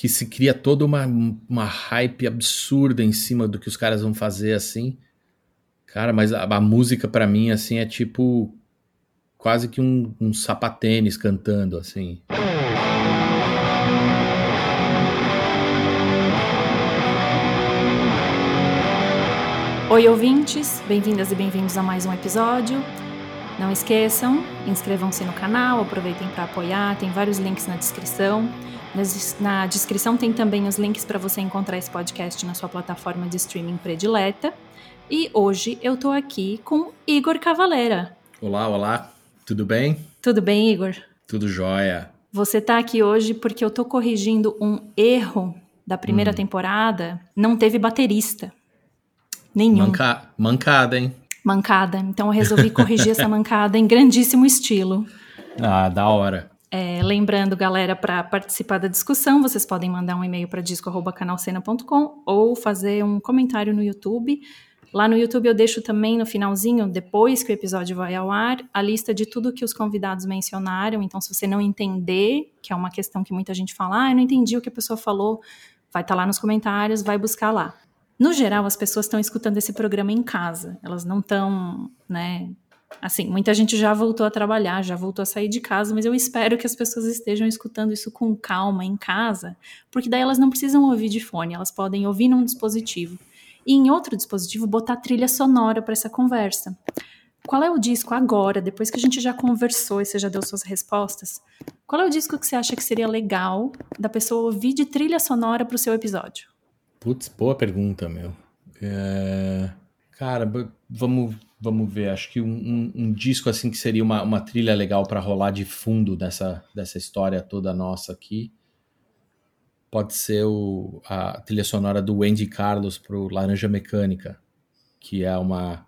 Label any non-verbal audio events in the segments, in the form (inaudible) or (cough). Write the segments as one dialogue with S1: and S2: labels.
S1: que se cria toda uma, uma hype absurda em cima do que os caras vão fazer assim. Cara, mas a, a música para mim assim é tipo quase que um, um sapatênis cantando assim.
S2: Oi, ouvintes, bem-vindas e bem-vindos a mais um episódio. Não esqueçam, inscrevam-se no canal, aproveitem para apoiar, tem vários links na descrição. Na descrição tem também os links para você encontrar esse podcast na sua plataforma de streaming predileta. E hoje eu tô aqui com Igor Cavaleira.
S1: Olá, olá, tudo bem?
S2: Tudo bem, Igor?
S1: Tudo jóia.
S2: Você tá aqui hoje porque eu tô corrigindo um erro da primeira hum. temporada. Não teve baterista. Nenhum.
S1: Manca... Mancada, hein?
S2: Mancada. Então eu resolvi (laughs) corrigir essa mancada em grandíssimo estilo.
S1: Ah, da hora.
S2: É, lembrando, galera, para participar da discussão, vocês podem mandar um e-mail para disco.canalcena.com ou fazer um comentário no YouTube. Lá no YouTube eu deixo também no finalzinho, depois que o episódio vai ao ar, a lista de tudo que os convidados mencionaram. Então, se você não entender, que é uma questão que muita gente fala, ah, eu não entendi o que a pessoa falou, vai estar tá lá nos comentários, vai buscar lá. No geral, as pessoas estão escutando esse programa em casa. Elas não estão, né? Assim, muita gente já voltou a trabalhar, já voltou a sair de casa, mas eu espero que as pessoas estejam escutando isso com calma em casa, porque daí elas não precisam ouvir de fone, elas podem ouvir num dispositivo e em outro dispositivo botar trilha sonora para essa conversa. Qual é o disco agora, depois que a gente já conversou e você já deu suas respostas? Qual é o disco que você acha que seria legal da pessoa ouvir de trilha sonora para o seu episódio?
S1: Putz, boa pergunta, meu. É... Cara, vamos, vamos ver. Acho que um, um, um disco assim que seria uma, uma trilha legal para rolar de fundo dessa, dessa história toda nossa aqui. Pode ser o, a trilha sonora do Wendy Carlos para o Laranja Mecânica, que é uma,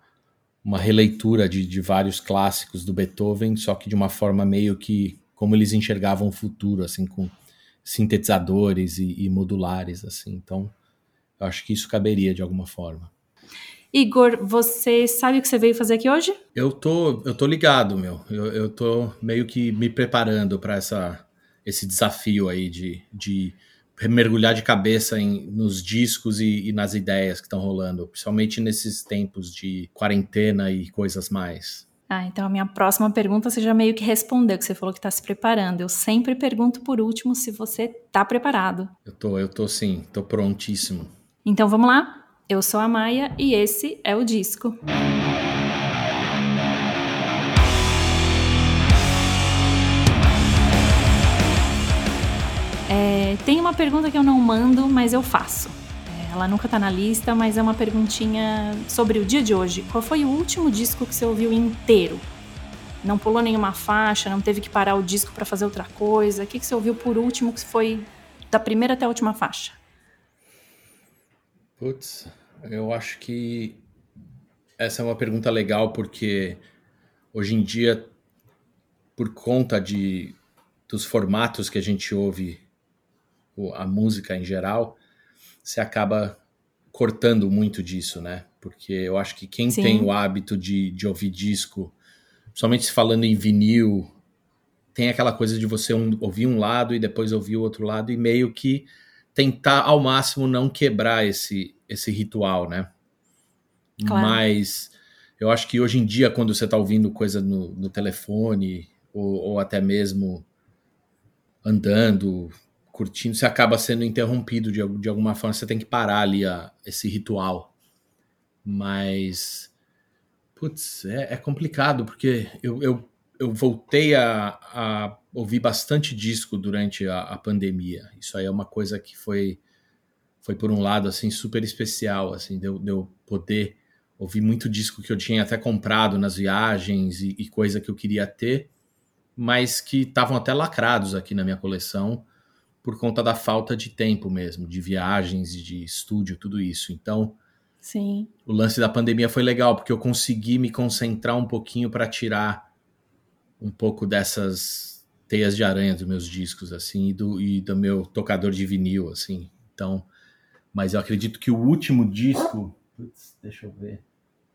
S1: uma releitura de, de vários clássicos do Beethoven, só que de uma forma meio que como eles enxergavam o futuro, assim, com sintetizadores e, e modulares, assim. Então, eu acho que isso caberia de alguma forma.
S2: Igor, você sabe o que você veio fazer aqui hoje?
S1: Eu tô, eu tô ligado, meu. Eu, eu tô meio que me preparando para essa esse desafio aí de, de mergulhar de cabeça em, nos discos e, e nas ideias que estão rolando, principalmente nesses tempos de quarentena e coisas mais.
S2: Ah, então a minha próxima pergunta você já meio que respondeu, que você falou que está se preparando. Eu sempre pergunto por último se você está preparado.
S1: Eu tô, eu tô sim, tô prontíssimo.
S2: Então vamos lá? Eu sou a Maia e esse é o disco. É, tem uma pergunta que eu não mando, mas eu faço. É, ela nunca tá na lista, mas é uma perguntinha sobre o dia de hoje. Qual foi o último disco que você ouviu inteiro? Não pulou nenhuma faixa, não teve que parar o disco para fazer outra coisa? O que, que você ouviu por último que foi da primeira até a última faixa?
S1: Putz, eu acho que essa é uma pergunta legal porque hoje em dia, por conta de, dos formatos que a gente ouve a música em geral, você acaba cortando muito disso, né? Porque eu acho que quem Sim. tem o hábito de, de ouvir disco, somente falando em vinil, tem aquela coisa de você um, ouvir um lado e depois ouvir o outro lado e meio que tentar ao máximo não quebrar esse, esse ritual, né? Claro. Mas eu acho que hoje em dia, quando você está ouvindo coisa no, no telefone ou, ou, até mesmo andando, curtindo, você acaba sendo interrompido de, de alguma forma. Você tem que parar ali a, esse ritual. Mas, putz, é, é complicado porque eu, eu, eu voltei a, a ouvi bastante disco durante a, a, pandemia. Isso aí é uma coisa que foi foi por um lado assim super especial, assim, de eu, de eu poder ouvir muito disco que eu tinha até comprado nas viagens e, e coisa que eu queria ter, mas que estavam até lacrados aqui na minha coleção por conta da falta de tempo mesmo, de viagens e de estúdio, tudo isso. Então,
S2: Sim.
S1: o lance da pandemia foi legal porque eu consegui me concentrar um pouquinho para tirar um pouco dessas teias de aranha dos meus discos, assim, e do, e do meu tocador de vinil, assim. Então, mas eu acredito que o último disco, putz, deixa eu ver,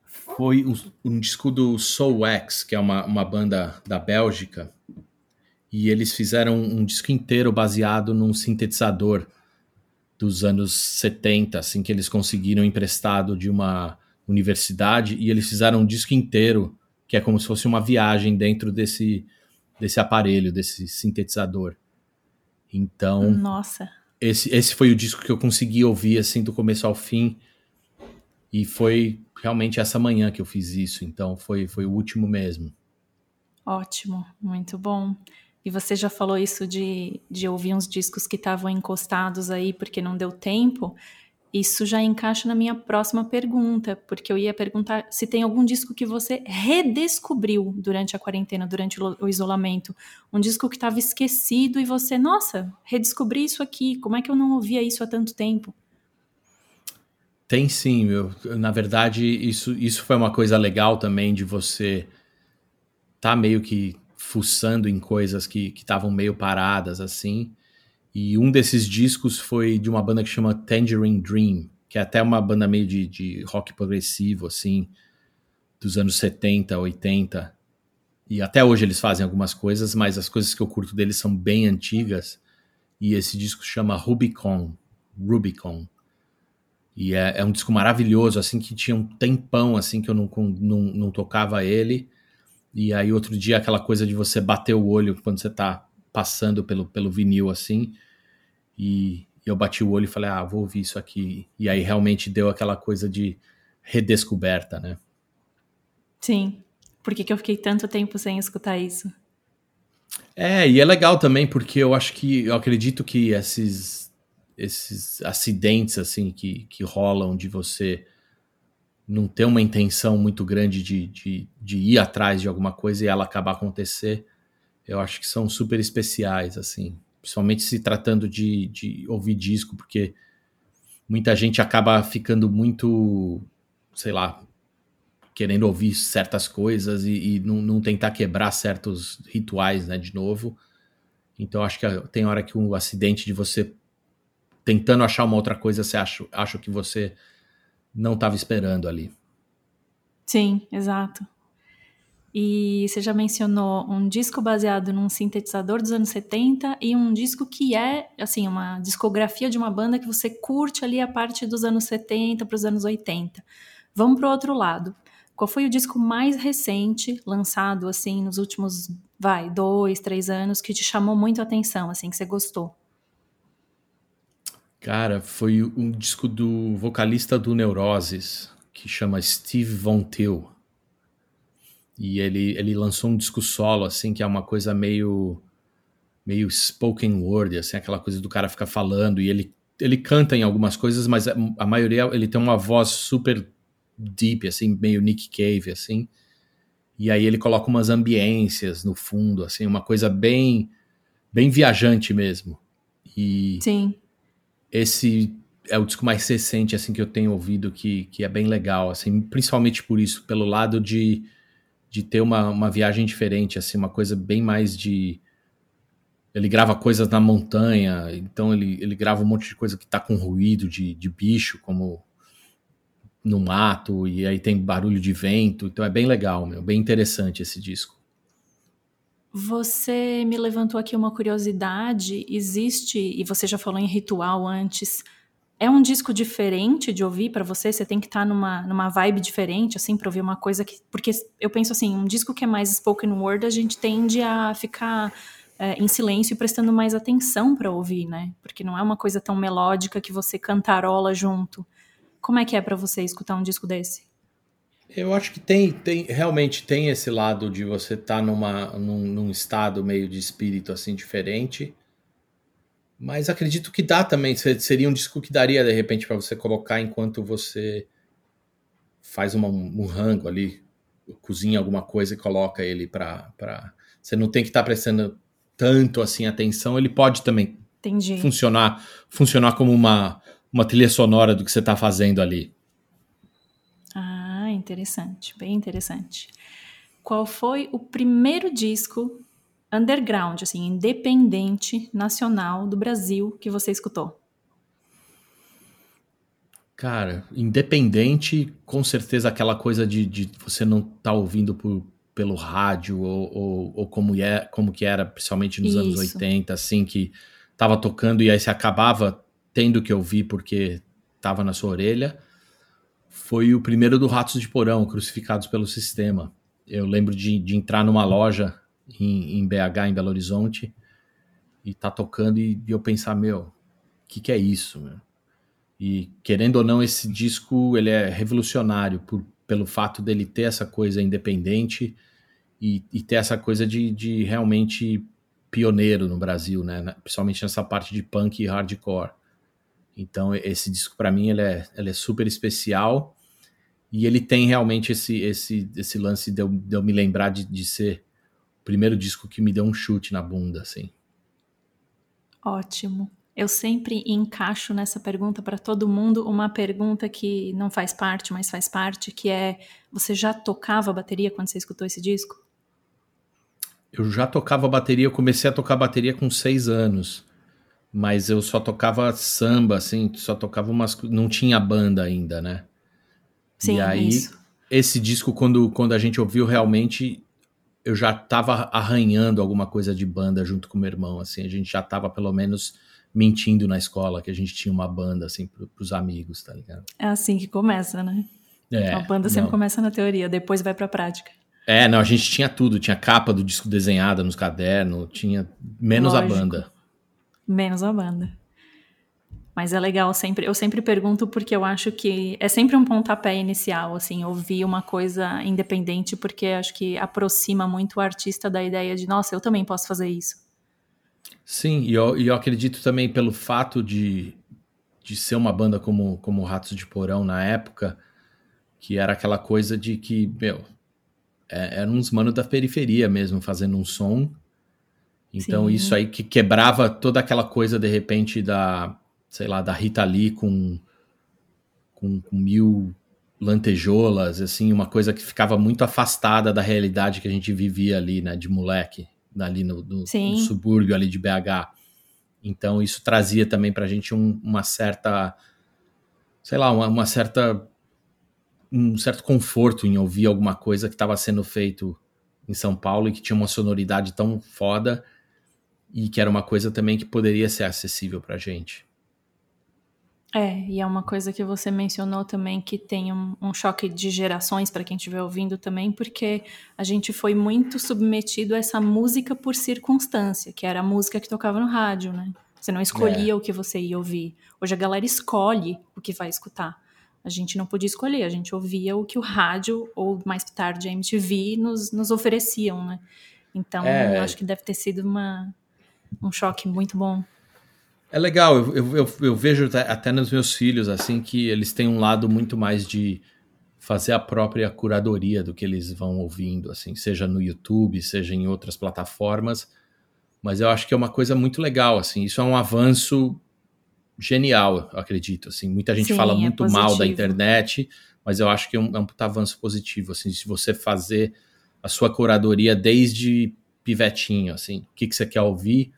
S1: foi um, um, disco do Soul Wax, que é uma, uma banda da Bélgica, e eles fizeram um disco inteiro baseado num sintetizador dos anos 70, assim, que eles conseguiram emprestado de uma universidade e eles fizeram um disco inteiro, que é como se fosse uma viagem dentro desse, desse aparelho, desse sintetizador. Então.
S2: Nossa.
S1: Esse, esse foi o disco que eu consegui ouvir, assim, do começo ao fim. E foi realmente essa manhã que eu fiz isso. Então foi, foi o último mesmo.
S2: Ótimo, muito bom. E você já falou isso de, de ouvir uns discos que estavam encostados aí porque não deu tempo. Isso já encaixa na minha próxima pergunta, porque eu ia perguntar se tem algum disco que você redescobriu durante a quarentena, durante o isolamento. Um disco que estava esquecido e você, nossa, redescobri isso aqui, como é que eu não ouvia isso há tanto tempo?
S1: Tem sim, meu. Na verdade, isso, isso foi uma coisa legal também de você tá meio que fuçando em coisas que estavam meio paradas assim e um desses discos foi de uma banda que chama Tangerine Dream, que é até uma banda meio de, de rock progressivo, assim, dos anos 70, 80. E até hoje eles fazem algumas coisas, mas as coisas que eu curto deles são bem antigas. E esse disco chama Rubicon. Rubicon. E é, é, um disco maravilhoso, assim, que tinha um tempão, assim, que eu não, não, não tocava ele. E aí outro dia aquela coisa de você bater o olho quando você tá passando pelo, pelo vinil, assim. E, eu bati o olho e falei, ah, vou ouvir isso aqui. E aí realmente deu aquela coisa de redescoberta, né?
S2: Sim. Por que, que eu fiquei tanto tempo sem escutar isso?
S1: É, e é legal também porque eu acho que, eu acredito que esses, esses acidentes, assim, que, que rolam de você não ter uma intenção muito grande de, de, de ir atrás de alguma coisa e ela acabar acontecer, eu acho que são super especiais, assim principalmente se tratando de, de ouvir disco, porque muita gente acaba ficando muito, sei lá, querendo ouvir certas coisas e, e não, não, tentar quebrar certos rituais, né, de novo. Então acho que tem hora que um acidente de você tentando achar uma outra coisa, você acha, acha que você não estava esperando ali.
S2: Sim, exato. E você já mencionou um disco baseado num sintetizador dos anos 70 e um disco que é, assim, uma discografia de uma banda que você curte ali a parte dos anos 70 para os anos 80. Vamos para o outro lado. Qual foi o disco mais recente, lançado, assim, nos últimos, vai, dois, três anos, que te chamou muito a atenção, assim, que você gostou?
S1: Cara, foi um disco do vocalista do Neuroses, que chama Steve Von Till e ele, ele lançou um disco solo, assim, que é uma coisa meio meio spoken word, assim, aquela coisa do cara ficar falando, e ele, ele canta em algumas coisas, mas a, maioria, ele tem uma voz super deep, assim, meio Nick Cave, assim, e aí ele coloca umas ambiências no fundo, assim, uma coisa bem bem viajante mesmo. E
S2: Sim.
S1: esse é o disco mais recente, assim, que eu tenho ouvido, que, que é bem legal, assim, principalmente por isso, pelo lado de de ter uma, uma viagem diferente, assim, uma coisa bem mais de. Ele grava coisas na montanha, então ele, ele grava um monte de coisa que tá com ruído de, de bicho, como no mato, e aí tem barulho de vento, então é bem legal, meu, bem interessante esse disco.
S2: Você me levantou aqui uma curiosidade, existe, e você já falou em ritual antes, é um disco diferente de ouvir para você? Você tem que estar tá numa, numa vibe diferente, assim, para ouvir uma coisa que. Porque eu penso assim, um disco que é mais spoken word, a gente tende a ficar é, em silêncio e prestando mais atenção para ouvir, né? Porque não é uma coisa tão melódica que você cantarola junto. Como é que é para você escutar um disco desse?
S1: Eu acho que tem, tem realmente tem esse lado de você estar tá numa, num, num estado meio de espírito assim diferente mas acredito que dá também. Seria um disco que daria, de repente, para você colocar enquanto você faz uma, um rango ali, cozinha alguma coisa e coloca ele para. Pra... Você não tem que estar tá prestando tanto assim atenção. Ele pode também
S2: Entendi.
S1: funcionar funcionar como uma, uma trilha sonora do que você está fazendo ali.
S2: Ah, interessante, bem interessante. Qual foi o primeiro disco underground, assim, independente, nacional do Brasil que você escutou?
S1: Cara, independente, com certeza aquela coisa de, de você não estar tá ouvindo por, pelo rádio ou, ou, ou, como, é, como que era, principalmente nos Isso. anos 80, assim, que tava tocando e aí você acabava tendo que ouvir porque estava na sua orelha, foi o primeiro do Ratos de Porão, Crucificados pelo Sistema. Eu lembro de, de entrar numa loja em, em, BH, em Belo Horizonte, e tá tocando e, e eu pensar, meu, o que, que é isso? Meu? E querendo ou não, esse disco ele é revolucionário por, pelo fato dele ter essa coisa independente e, e ter essa coisa de, de realmente pioneiro no Brasil, né? Principalmente nessa parte de punk e hardcore. Então esse disco para mim ele é, ele é super especial e ele tem realmente esse esse, esse lance de eu, de eu me lembrar de, de ser primeiro disco que me deu um chute na bunda, assim.
S2: Ótimo. Eu sempre encaixo nessa pergunta para todo mundo uma pergunta que não faz parte, mas faz parte, que é: você já tocava bateria quando você escutou esse disco?
S1: Eu já tocava bateria, eu comecei a tocar bateria com seis anos mas eu só tocava samba, assim, só tocava umas. Não tinha banda ainda, né? Sim, e aí, isso. esse disco, quando, quando a gente ouviu, realmente eu já tava arranhando alguma coisa de banda junto com meu irmão, assim, a gente já tava pelo menos mentindo na escola que a gente tinha uma banda, assim, pro, pros amigos, tá ligado?
S2: É assim que começa, né? É, a banda sempre não. começa na teoria, depois vai pra prática.
S1: É, não, a gente tinha tudo, tinha capa do disco desenhada nos cadernos, tinha menos Lógico. a banda.
S2: Menos a banda. Mas é legal sempre, eu sempre pergunto porque eu acho que é sempre um pontapé inicial, assim, ouvir uma coisa independente, porque acho que aproxima muito o artista da ideia de, nossa, eu também posso fazer isso.
S1: Sim, e eu, eu acredito também pelo fato de, de ser uma banda como, como Ratos de Porão na época, que era aquela coisa de que, meu, é, eram uns manos da periferia mesmo, fazendo um som então Sim. isso aí que quebrava toda aquela coisa de repente da, sei lá, da Rita Lee com, com, com mil lantejoulas, assim, uma coisa que ficava muito afastada da realidade que a gente vivia ali, né, de moleque, ali no, no, no subúrbio ali de BH. Então isso trazia também pra gente um, uma certa, sei lá, uma, uma, certa um certo conforto em ouvir alguma coisa que estava sendo feito em São Paulo e que tinha uma sonoridade tão foda e que era uma coisa também que poderia ser acessível para gente.
S2: É, e é uma coisa que você mencionou também que tem um, um choque de gerações para quem estiver ouvindo também, porque a gente foi muito submetido a essa música por circunstância, que era a música que tocava no rádio, né? Você não escolhia é. o que você ia ouvir. Hoje a galera escolhe o que vai escutar. A gente não podia escolher, a gente ouvia o que o rádio ou mais tarde a MTV nos, nos ofereciam, né? Então, é. acho que deve ter sido uma, um choque muito bom.
S1: É legal, eu, eu, eu, eu vejo até nos meus filhos, assim, que eles têm um lado muito mais de fazer a própria curadoria do que eles vão ouvindo, assim, seja no YouTube, seja em outras plataformas. Mas eu acho que é uma coisa muito legal, assim, isso é um avanço genial, eu acredito, assim. Muita gente Sim, fala é muito é mal da internet, mas eu acho que é um, é um avanço positivo, assim, se você fazer a sua curadoria desde pivetinho, assim, o que, que você quer ouvir,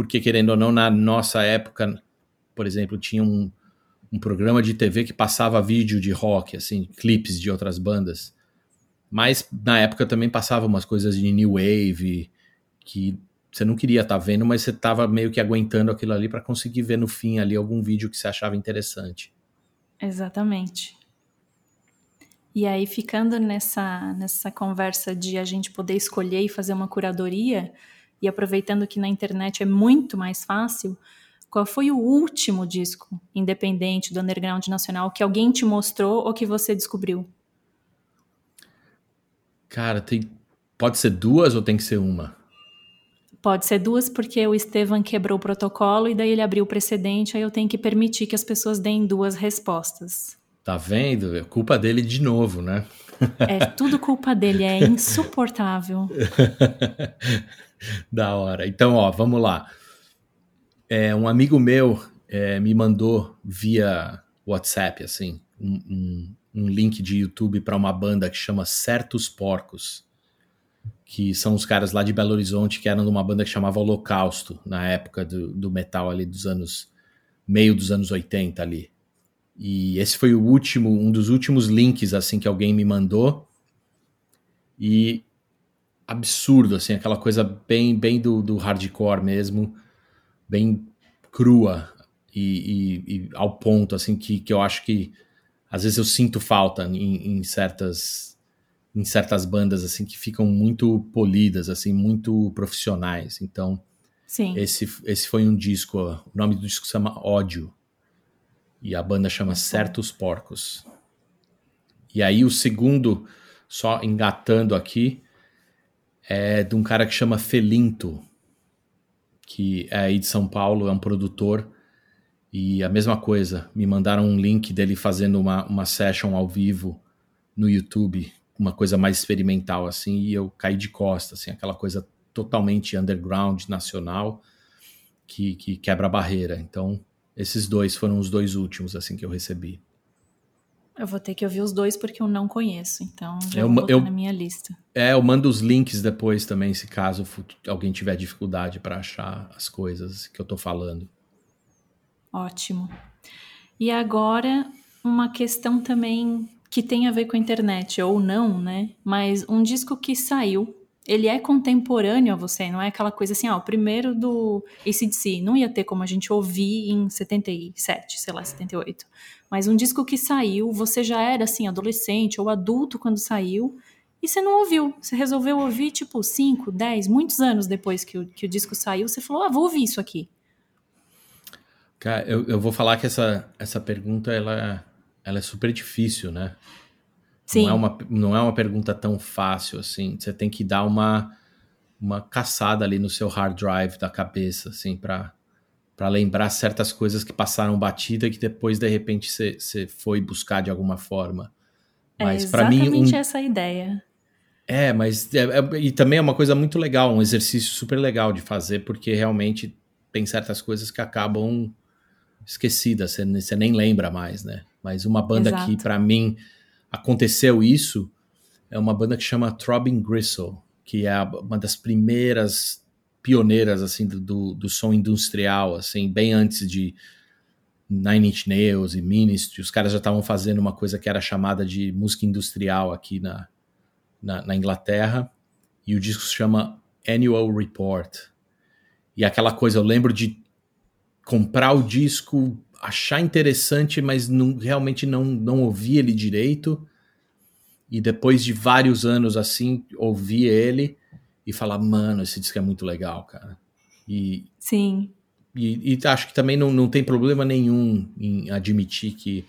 S1: porque querendo ou não, na nossa época, por exemplo, tinha um, um programa de TV que passava vídeo de rock, assim, clipes de outras bandas. Mas na época também passava umas coisas de new wave que você não queria estar tá vendo, mas você estava meio que aguentando aquilo ali para conseguir ver no fim ali algum vídeo que você achava interessante.
S2: Exatamente. E aí, ficando nessa, nessa conversa de a gente poder escolher e fazer uma curadoria, e aproveitando que na internet é muito mais fácil, qual foi o último disco independente do underground nacional que alguém te mostrou ou que você descobriu?
S1: Cara, tem, pode ser duas ou tem que ser uma?
S2: Pode ser duas, porque o Estevam quebrou o protocolo e daí ele abriu o precedente, aí eu tenho que permitir que as pessoas deem duas respostas.
S1: Tá vendo? É culpa dele de novo, né?
S2: É tudo culpa dele, é insuportável. (laughs)
S1: da hora. Então, ó, vamos lá. É, um amigo meu é, me mandou via WhatsApp, assim, um, um, um link de YouTube para uma banda que chama Certos Porcos, que são os caras lá de Belo Horizonte que eram de uma banda que chamava Holocausto, na época do, do metal ali dos anos, meio dos anos 80 ali. E esse foi o último, um dos últimos links assim que alguém me mandou. E absurdo, assim, aquela coisa bem, bem do, do hardcore mesmo, bem crua. e, e, e, ao ponto, assim, que, que eu acho que às vezes eu sinto falta em, em, certas em certas bandas, assim, que ficam muito polidas, assim, muito profissionais. Então,
S2: Sim.
S1: Esse, esse foi um disco, o nome do disco se chama Ódio, e a banda chama Certos Porcos. E aí o segundo, só engatando aqui, é de um cara que chama Felinto, que é aí de São Paulo, é um produtor. E a mesma coisa, me mandaram um link dele fazendo uma, uma session ao vivo no YouTube, uma coisa mais experimental assim, e eu caí de costa, assim, aquela coisa totalmente underground, nacional, que, que quebra a barreira. Então, esses dois foram os dois últimos assim que eu recebi.
S2: Eu vou ter que ouvir os dois porque eu não conheço, então já eu, vou botar eu, na minha lista.
S1: É, eu mando os links depois também, se caso alguém tiver dificuldade para achar as coisas que eu tô falando.
S2: Ótimo. E agora, uma questão também que tem a ver com a internet, ou não, né? Mas um disco que saiu, ele é contemporâneo a você, não é aquela coisa assim, ah, o primeiro do ACDC, não ia ter como a gente ouvir em 77, sei lá, 78 mas um disco que saiu, você já era assim, adolescente ou adulto quando saiu, e você não ouviu. Você resolveu ouvir, tipo, 5, 10, muitos anos depois que o, que o disco saiu, você falou, ah, vou ouvir isso aqui.
S1: Cara, eu, eu vou falar que essa, essa pergunta, ela, ela é super difícil, né?
S2: Sim.
S1: Não é, uma, não é uma pergunta tão fácil, assim. Você tem que dar uma, uma caçada ali no seu hard drive da cabeça, assim, para para lembrar certas coisas que passaram batida e que depois de repente você foi buscar de alguma forma.
S2: É mas é para mim um... essa ideia.
S1: É, mas é, é, e também é uma coisa muito legal, um exercício super legal de fazer, porque realmente tem certas coisas que acabam esquecidas, você nem lembra mais, né? Mas uma banda Exato. que para mim aconteceu isso é uma banda que chama Throbbing Gristle, que é uma das primeiras pioneiras assim do, do, som industrial, assim, bem antes de Nine Inch Nails e Ministry, os caras já estavam fazendo uma coisa que era chamada de música industrial aqui na, na, na, Inglaterra, e o disco se chama Annual Report. E aquela coisa, eu lembro de comprar o disco, achar interessante, mas não, realmente não, não ouvir ele direito, e depois de vários anos assim, ouvir ele, e falar, mano, esse disco é muito legal, cara. E,
S2: Sim.
S1: E, e acho que também não, não tem problema nenhum em admitir que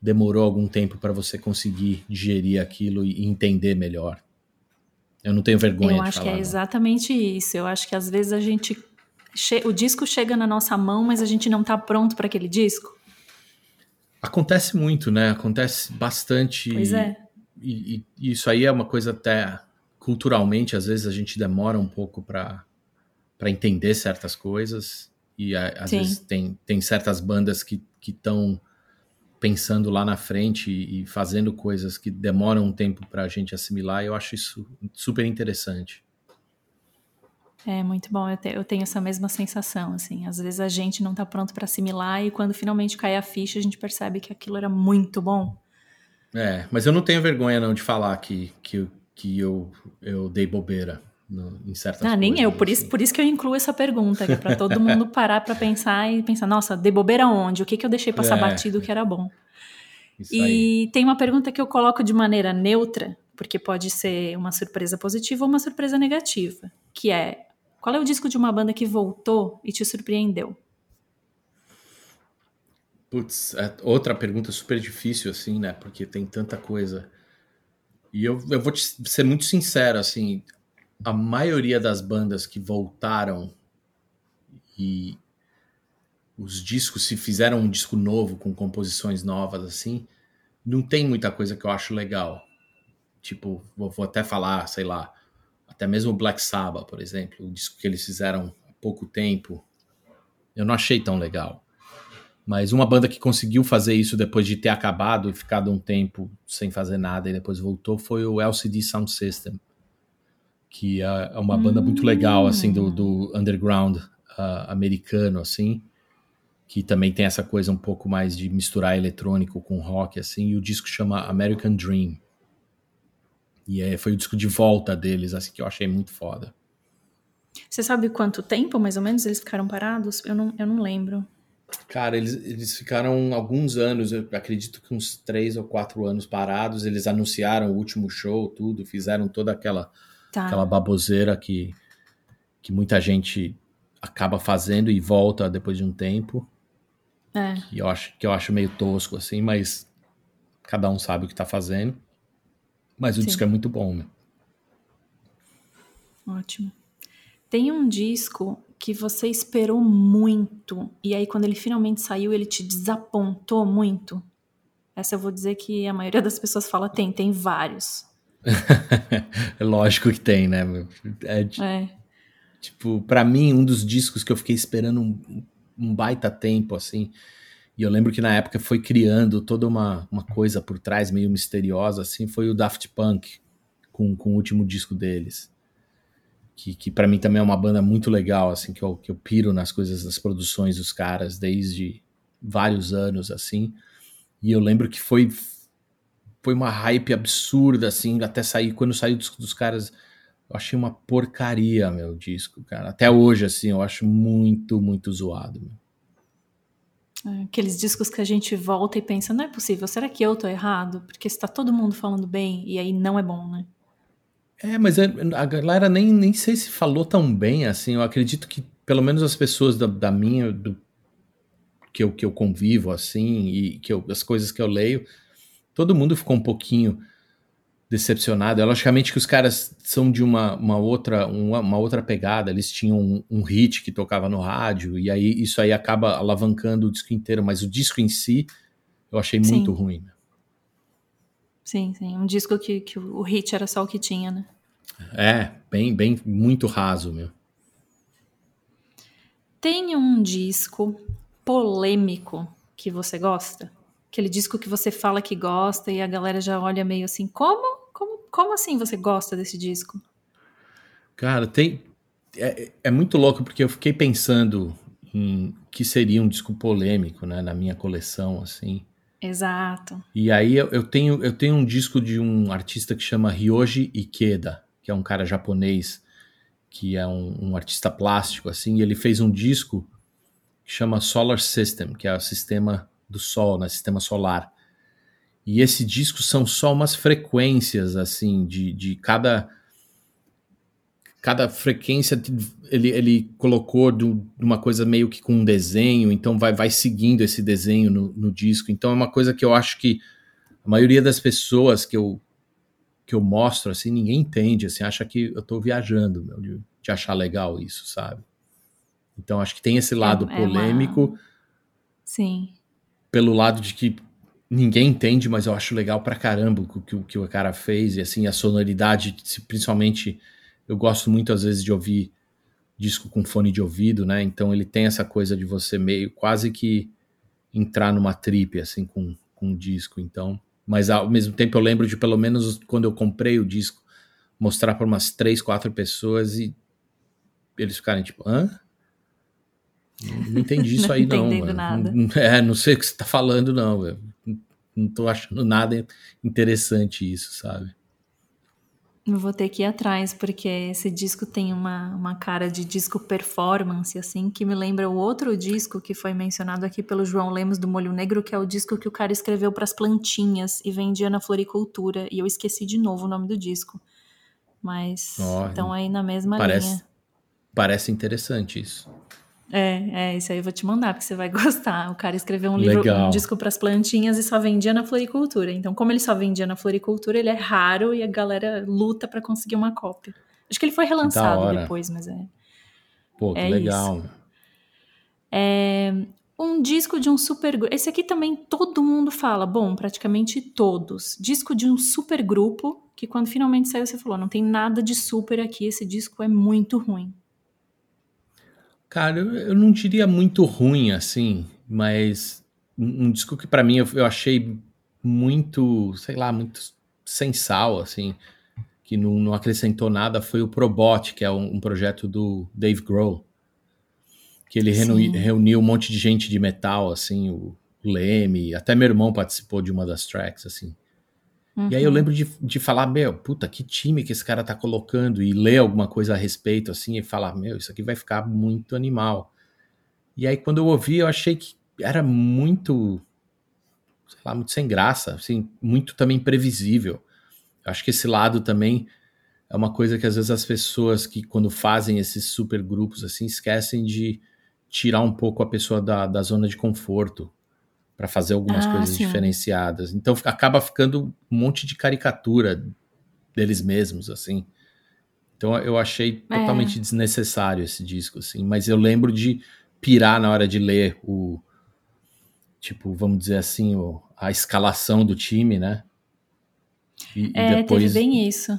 S1: demorou algum tempo para você conseguir digerir aquilo e entender melhor. Eu não tenho vergonha
S2: Eu acho
S1: falar,
S2: que é exatamente isso. Eu acho que às vezes a gente o disco chega na nossa mão, mas a gente não está pronto para aquele disco.
S1: Acontece muito, né? Acontece bastante.
S2: Pois é.
S1: E, e, isso aí é uma coisa até culturalmente, às vezes a gente demora um pouco para entender certas coisas e às Sim. vezes tem, tem certas bandas que estão pensando lá na frente e fazendo coisas que demoram um tempo para a gente assimilar e eu acho isso super interessante.
S2: É muito bom, eu, te, eu, tenho essa mesma sensação, assim, às vezes a gente não está pronto para assimilar e quando finalmente cai a ficha a gente percebe que aquilo era muito bom.
S1: É, mas eu não tenho vergonha não de falar que, que, que eu, eu dei bobeira no, em certas
S2: ah,
S1: coisas.
S2: nem eu, por, assim. isso, por isso que eu incluo essa pergunta, que é para todo mundo (laughs) parar para pensar e pensar, nossa, dei bobeira onde? O que, que eu deixei passar é, batido que era bom? e aí. tem uma pergunta que eu coloco de maneira neutra, porque pode ser uma surpresa positiva ou uma surpresa negativa, que é, qual é o disco de uma banda que voltou e te surpreendeu?
S1: Putz, é outra pergunta super difícil, assim, né? Porque tem tanta coisa. E eu, eu vou te ser muito sincero, assim, a maioria das bandas que voltaram e os discos se fizeram um disco novo com composições novas assim, não tem muita coisa que eu acho legal. Tipo, vou, vou até falar, sei lá, até mesmo Black Sabbath, por exemplo, o disco que eles fizeram há pouco tempo, eu não achei tão legal. Mas uma banda que conseguiu fazer isso depois de ter acabado e ficado um tempo sem fazer nada e depois voltou foi o LCD Sound System, que é, é uma banda muito legal, assim, do, do underground uh, americano, assim, que também tem essa coisa um pouco mais de misturar eletrônico com rock, assim, e o disco chama American Dream. E é, foi o disco de volta deles, assim, que eu achei muito foda.
S2: Você sabe quanto tempo, mais ou menos, eles ficaram parados? Eu não, eu não lembro.
S1: Cara, eles, eles ficaram alguns anos, eu acredito que uns três ou quatro anos parados. Eles anunciaram o último show, tudo, fizeram toda aquela, tá. aquela baboseira que, que muita gente acaba fazendo e volta depois de um tempo. É. Que eu acho, que eu acho meio tosco, assim, mas cada um sabe o que tá fazendo. Mas o Sim. disco é muito bom, né?
S2: Ótimo. Tem um disco que você esperou muito e aí quando ele finalmente saiu ele te desapontou muito? Essa eu vou dizer que a maioria das pessoas fala tem, tem vários.
S1: é (laughs) lógico que tem, né? É, é. Tipo, para mim um dos discos que eu fiquei esperando um, um baita tempo assim. E eu lembro que na época foi criando toda uma, uma coisa por trás meio misteriosa assim, foi o Daft Punk com, com o último disco deles que, que para mim também é uma banda muito legal, assim, que eu, que eu piro nas coisas, das produções dos caras desde vários anos, assim. E eu lembro que foi foi uma hype absurda, assim, até sair, quando saiu o disco dos caras, eu achei uma porcaria, meu disco, cara. Até hoje, assim, eu acho muito, muito zoado, meu.
S2: Aqueles discos que a gente volta e pensa, não é possível, será que eu tô errado? Porque está todo mundo falando bem e aí não é bom, né?
S1: É, mas é, a galera nem, nem sei se falou tão bem assim. Eu acredito que pelo menos as pessoas da, da minha, do, que, eu, que eu convivo assim, e que eu, as coisas que eu leio, todo mundo ficou um pouquinho decepcionado. É, logicamente que os caras são de uma, uma, outra, uma, uma outra pegada, eles tinham um, um, hit que tocava no rádio, e aí isso aí acaba alavancando o disco inteiro, mas o disco em si eu achei Sim. muito ruim. Né?
S2: Sim, sim. Um disco que, que o hit era só o que tinha, né?
S1: É, bem, bem, muito raso, meu.
S2: Tem um disco polêmico que você gosta? Aquele disco que você fala que gosta e a galera já olha meio assim, como? Como, como assim você gosta desse disco?
S1: Cara, tem. É, é muito louco porque eu fiquei pensando em que seria um disco polêmico, né, na minha coleção, assim.
S2: Exato.
S1: E aí eu, eu, tenho, eu tenho um disco de um artista que chama Ryoji Ikeda, que é um cara japonês, que é um, um artista plástico, assim, e ele fez um disco que chama Solar System, que é o sistema do Sol, né, sistema solar. E esse disco são só umas frequências, assim, de, de cada cada frequência ele, ele colocou de uma coisa meio que com um desenho, então vai, vai seguindo esse desenho no, no, disco. Então é uma coisa que eu acho que a maioria das pessoas que eu, que eu mostro, assim, ninguém entende, assim, acha que eu estou viajando, meu, de, de, achar legal isso, sabe? Então acho que tem esse lado é, polêmico. É uma...
S2: Sim.
S1: Pelo lado de que ninguém entende, mas eu acho legal pra caramba o que, o que o cara fez, e assim, a sonoridade, principalmente eu gosto muito às vezes de ouvir disco com fone de ouvido, né? Então ele tem essa coisa de você meio quase que entrar numa trip assim com, com o disco. Então, mas ao mesmo tempo eu lembro de pelo menos quando eu comprei o disco mostrar para umas três, quatro pessoas e eles ficarem tipo, hã? Não entendi isso aí não. não nada. É, não sei o que você tá falando não. Não tô achando nada interessante isso, sabe?
S2: Eu vou ter que ir atrás, porque esse disco tem uma, uma cara de disco performance, assim, que me lembra o outro disco que foi mencionado aqui pelo João Lemos do Molho Negro, que é o disco que o cara escreveu para as plantinhas e vendia na floricultura. E eu esqueci de novo o nome do disco. Mas oh, estão aí na mesma
S1: parece,
S2: linha.
S1: Parece interessante isso.
S2: É, é, isso aí eu vou te mandar, porque você vai (laughs) gostar. O cara escreveu um livro, Legal. um disco para as plantinhas e só vendia na floricultura. Então, como ele só vendia na floricultura, ele é raro e a galera luta para conseguir uma cópia. Acho que ele foi relançado depois, mas é.
S1: Pô, que é legal. Isso.
S2: É, um disco de um super grupo. Esse aqui também todo mundo fala, bom, praticamente todos. Disco de um super grupo que quando finalmente saiu você falou, não tem nada de super aqui, esse disco é muito ruim.
S1: Cara, eu, eu não diria muito ruim assim, mas um, um disco que para mim eu, eu, achei muito, sei lá, muito sensal, assim, que não, não acrescentou nada foi o Probot, que é um, um projeto do Dave Grohl, que ele reuni, reuniu um monte de gente de metal, assim, o Leme, até meu irmão participou de uma das tracks, assim. Uhum. E aí eu uhum. lembro de, de falar, meu, puta, que time que esse cara tá colocando e ler alguma coisa a respeito, assim, e falar, meu, isso aqui vai ficar muito animal. E aí quando eu ouvi, eu achei que, era muito, sei lá, muito sem graça, assim, muito também previsível. Eu acho que esse lado também é uma coisa que às vezes as pessoas que quando fazem esses super grupos assim esquecem de tirar um pouco a pessoa da, da zona de conforto para fazer algumas ah, coisas sim. diferenciadas. Então acaba ficando um monte de caricatura deles mesmos assim. Então eu achei é. totalmente desnecessário esse disco assim, mas eu lembro de pirar na hora de ler o tipo, vamos dizer assim, o, a escalação do time, né?
S2: E, é, e depois, teve bem isso.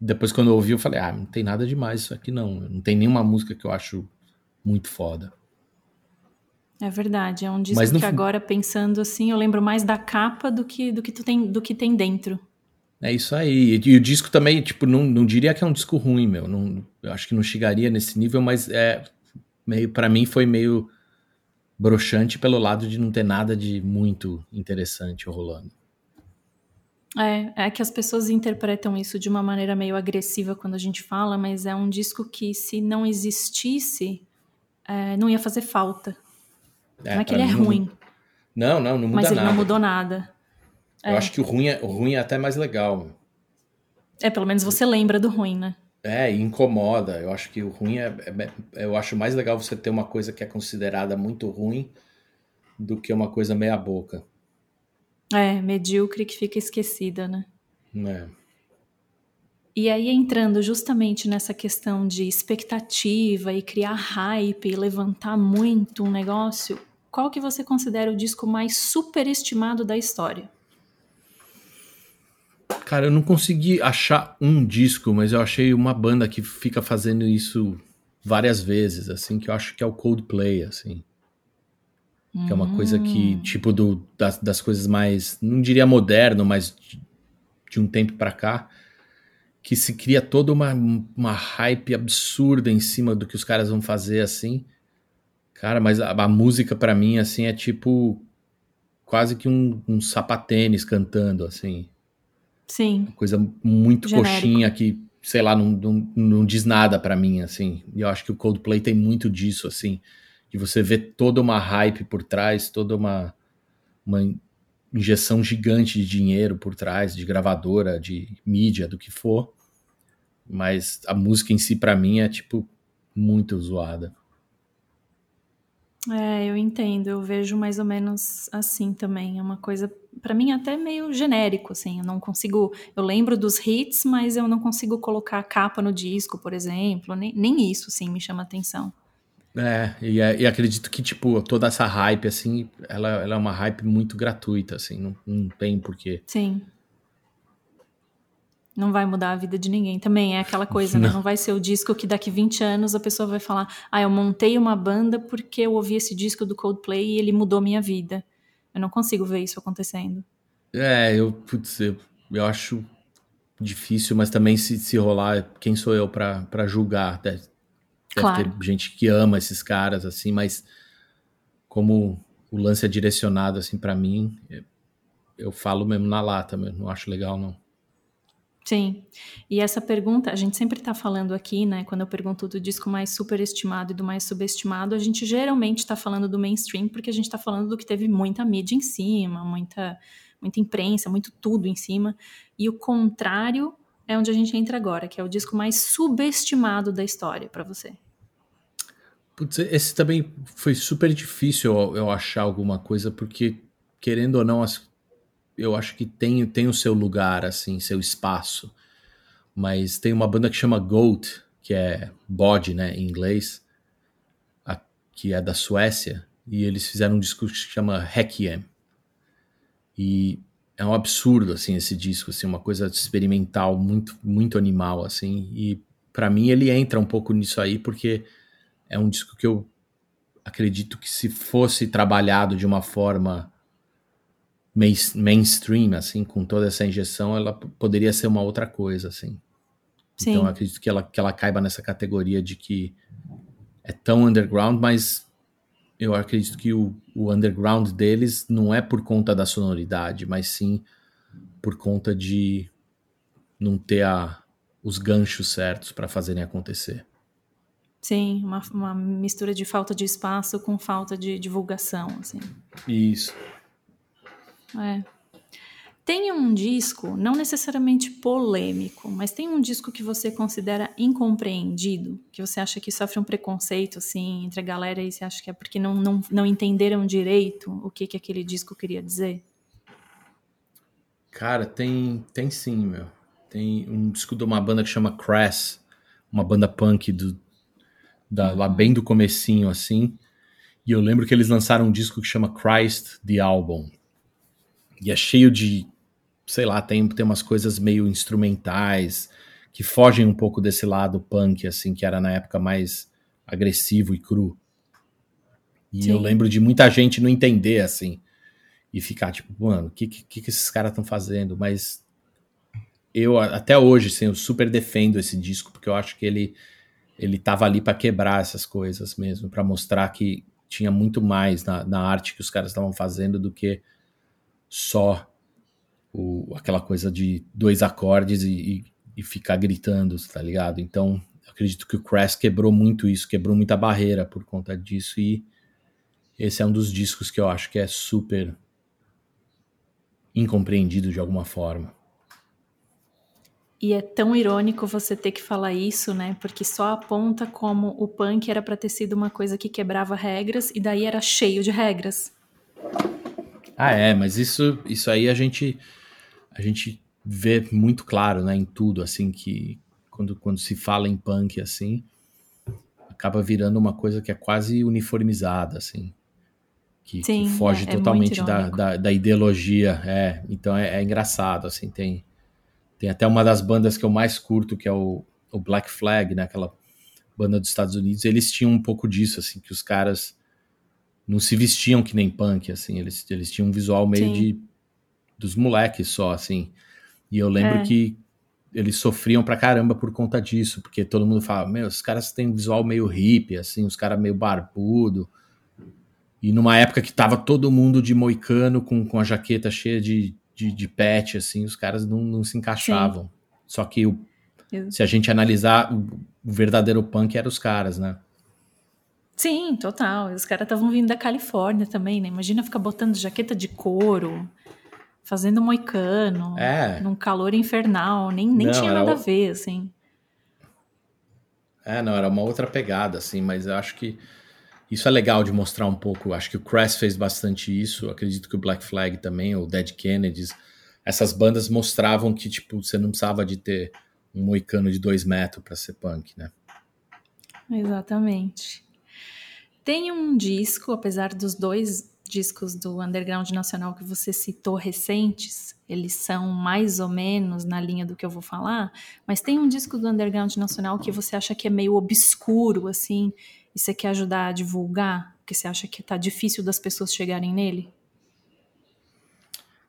S1: Depois, quando eu ouvi, eu falei: ah, não tem nada demais isso aqui, não. Não tem nenhuma música que eu acho muito foda.
S2: É verdade, é um disco no... que agora, pensando assim, eu lembro mais da capa do que, do que, tu tem, do que tem dentro.
S1: É isso aí. E, e o disco também, tipo, não, não diria que é um disco ruim, meu. Não, eu acho que não chegaria nesse nível, mas é meio para mim foi meio broxante pelo lado de não ter nada de muito interessante rolando.
S2: É, é que as pessoas interpretam isso de uma maneira meio agressiva quando a gente fala, mas é um disco que, se não existisse, é, não ia fazer falta. É, não é que ele é ruim.
S1: Não, não, não muda nada.
S2: Mas ele não mudou nada.
S1: Eu é. acho que o ruim, é, o ruim é até mais legal.
S2: É, pelo menos você lembra do ruim, né?
S1: É, incomoda. Eu acho que o ruim é, é, Eu acho mais legal você ter uma coisa que é considerada muito ruim do que uma coisa meia boca.
S2: É, medíocre que fica esquecida, né?
S1: É.
S2: E aí, entrando justamente nessa questão de expectativa e criar hype e levantar muito um negócio, qual que você considera o disco mais superestimado da história?
S1: Cara, eu não consegui achar um disco, mas eu achei uma banda que fica fazendo isso várias vezes, assim, que eu acho que é o Coldplay, assim. Que é uma coisa que, hum. tipo, do, das, das coisas mais, não diria moderno, mas de, de um tempo para cá, que se cria toda uma, uma hype absurda em cima do que os caras vão fazer, assim. Cara, mas a, a música para mim, assim, é tipo quase que um, um sapatênis cantando, assim.
S2: Sim.
S1: Uma coisa muito Genérico. coxinha que, sei lá, não, não, não diz nada para mim, assim. E eu acho que o Coldplay tem muito disso, assim de você ver toda uma hype por trás, toda uma, uma injeção gigante de dinheiro por trás, de gravadora, de mídia, do que for. Mas a música em si, para mim, é tipo muito zoada.
S2: É, eu entendo, eu vejo mais ou menos assim também. É uma coisa, para mim, até meio genérico, assim. Eu não consigo. Eu lembro dos hits, mas eu não consigo colocar a capa no disco, por exemplo. Nem, nem isso, assim, me chama atenção.
S1: É e, é, e, acredito que, tipo, toda essa hype, assim, ela, ela é uma hype muito gratuita, assim, não, não tem porquê.
S2: Sim. Não vai mudar a vida de ninguém. Também é aquela coisa, né? não. né? Não vai ser o disco que daqui 20 anos a pessoa vai falar: ah, eu montei uma banda porque eu ouvi esse disco do Coldplay e ele mudou minha vida. Eu não consigo ver isso acontecendo.
S1: É, eu, putz, eu, eu acho difícil, mas também se, se rolar, quem sou eu para julgar? Deve claro. ter gente que ama esses caras, assim, mas como o lance é direcionado, assim, para mim, eu falo mesmo na lata, mesmo, não acho legal, não.
S2: Sim. E essa pergunta, a gente sempre está falando aqui, né? Quando eu pergunto do disco mais superestimado e do mais subestimado, a gente geralmente está falando do mainstream, porque a gente está falando do que teve muita mídia em cima, muita, muita imprensa, muito tudo em cima. E o contrário é onde a gente entra agora, que é o disco mais subestimado da história para você.
S1: Putz, esse também foi super difícil eu, eu, achar alguma coisa, porque, querendo ou não, eu acho que tem, tem o seu lugar, assim, seu espaço. Mas tem uma banda que chama Goat, que é bode, né, em inglês, a, que é da Suécia, e eles fizeram um disco que se chama Requiem. E é um absurdo assim esse disco, assim, uma coisa experimental, muito muito animal assim, e para mim ele entra um pouco nisso aí porque é um disco que eu acredito que se fosse trabalhado de uma forma mainstream assim, com toda essa injeção, ela poderia ser uma outra coisa assim. Sim. Então eu acredito que ela que ela caiba nessa categoria de que é tão underground, mas eu acredito que o, o underground deles não é por conta da sonoridade, mas sim por conta de não ter a, os ganchos certos para fazerem acontecer.
S2: Sim, uma, uma mistura de falta de espaço com falta de divulgação, assim.
S1: Isso.
S2: É. Tem um disco, não necessariamente polêmico, mas tem um disco que você considera incompreendido, que você acha que sofre um preconceito, assim, entre a galera e você acha que é porque não, não, não entenderam direito o que, que aquele disco queria dizer?
S1: Cara, tem, tem sim, meu. Tem um disco de uma banda que chama Crass, uma banda punk do, da, lá bem do comecinho, assim. E eu lembro que eles lançaram um disco que chama Christ the Album. E é cheio de, sei lá, tem, tem umas coisas meio instrumentais que fogem um pouco desse lado punk, assim, que era na época mais agressivo e cru. E Sim. eu lembro de muita gente não entender, assim, e ficar tipo, mano, o que, que, que esses caras estão fazendo? Mas eu, até hoje, assim, eu super defendo esse disco, porque eu acho que ele ele tava ali para quebrar essas coisas mesmo, para mostrar que tinha muito mais na, na arte que os caras estavam fazendo do que só o, aquela coisa de dois acordes e, e, ficar gritando, tá ligado? Então, acredito que o Crash quebrou muito isso, quebrou muita barreira por conta disso e esse é um dos discos que eu acho que é super incompreendido de alguma forma.
S2: E é tão irônico você ter que falar isso, né? Porque só aponta como o punk era para ter sido uma coisa que quebrava regras e daí era cheio de regras.
S1: Ah, é, mas isso, isso aí a gente a gente vê muito claro, né, em tudo, assim, que quando, quando se fala em punk, assim, acaba virando uma coisa que é quase uniformizada, assim, que, Sim, que foge é, é totalmente da, da, da, ideologia, é, então é, é, engraçado, assim, tem, tem até uma das bandas que eu mais curto, que é o, o Black Flag, né, aquela banda dos Estados Unidos, eles tinham um pouco disso, assim, que os caras não se vestiam que nem punk, assim, eles, eles tinham um visual meio Sim. de dos moleques só, assim. E eu lembro é. que eles sofriam pra caramba por conta disso, porque todo mundo fala, meu, os caras têm um visual meio hippie, assim, os caras meio barbudo. E numa época que tava todo mundo de moicano, com, com a jaqueta cheia de, de, de pet, assim, os caras não, não se encaixavam. Sim. Só que o, se a gente analisar, o, o verdadeiro punk era os caras, né?
S2: Sim, total. Os caras estavam vindo da Califórnia também, né? Imagina ficar botando jaqueta de couro, fazendo moicano, é. num calor infernal, nem, nem não, tinha nada o... a ver, assim.
S1: É, não, era uma outra pegada, assim, mas eu acho que isso é legal de mostrar um pouco. Acho que o Crash fez bastante isso, acredito que o Black Flag também, o Dead Kennedys. Essas bandas mostravam que, tipo, você não precisava de ter um moicano de dois metros para ser punk, né?
S2: Exatamente. Tem um disco, apesar dos dois discos do underground nacional que você citou recentes, eles são mais ou menos na linha do que eu vou falar, mas tem um disco do underground nacional que você acha que é meio obscuro, assim, e você quer ajudar a divulgar, porque você acha que tá difícil das pessoas chegarem nele?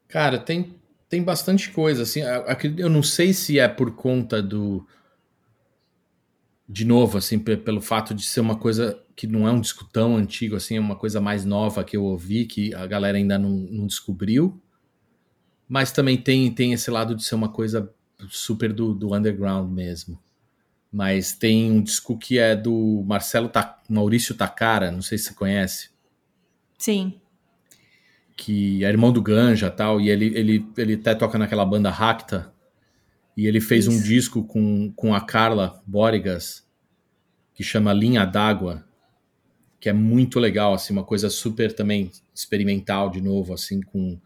S1: Cara, tem, tem bastante coisa, assim, eu não sei se é por conta do de novo, assim, pelo fato de ser uma coisa que não é um disco tão antigo, assim, é uma coisa mais nova que eu ouvi, que a galera ainda não, não descobriu. Mas também tem, tem esse lado de ser uma coisa super do, do underground mesmo. Mas tem um disco que é do Marcelo Ta Maurício Takara, não sei se você conhece.
S2: Sim.
S1: Que é irmão do Ganja tal, e ele, ele, ele até toca naquela banda Racta, e ele fez Isso. um disco com, com a Carla Borigas, que chama Linha d'Água, que é muito legal, assim, uma coisa super também experimental, de novo, assim, com,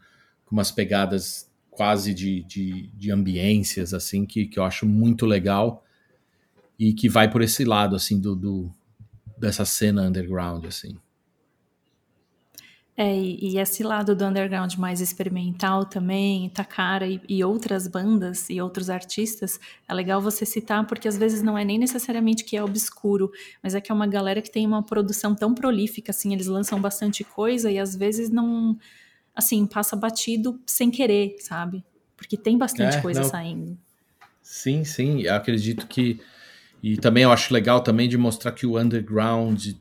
S1: com umas pegadas quase de, de, de ambiências, assim, que, que eu acho muito legal e que vai por esse lado, assim, do, do dessa cena underground, assim.
S2: É, e esse lado do underground mais experimental também, Takara e, e, outras bandas e outros artistas, é legal você citar, porque às vezes não é nem necessariamente que é obscuro, mas é que é uma galera que tem uma produção tão prolífica, assim, eles lançam bastante coisa e às vezes não, assim, passa batido sem querer, sabe? Porque tem bastante é, coisa não. saindo.
S1: Sim, sim, eu acredito que. E também eu acho legal também de mostrar que o underground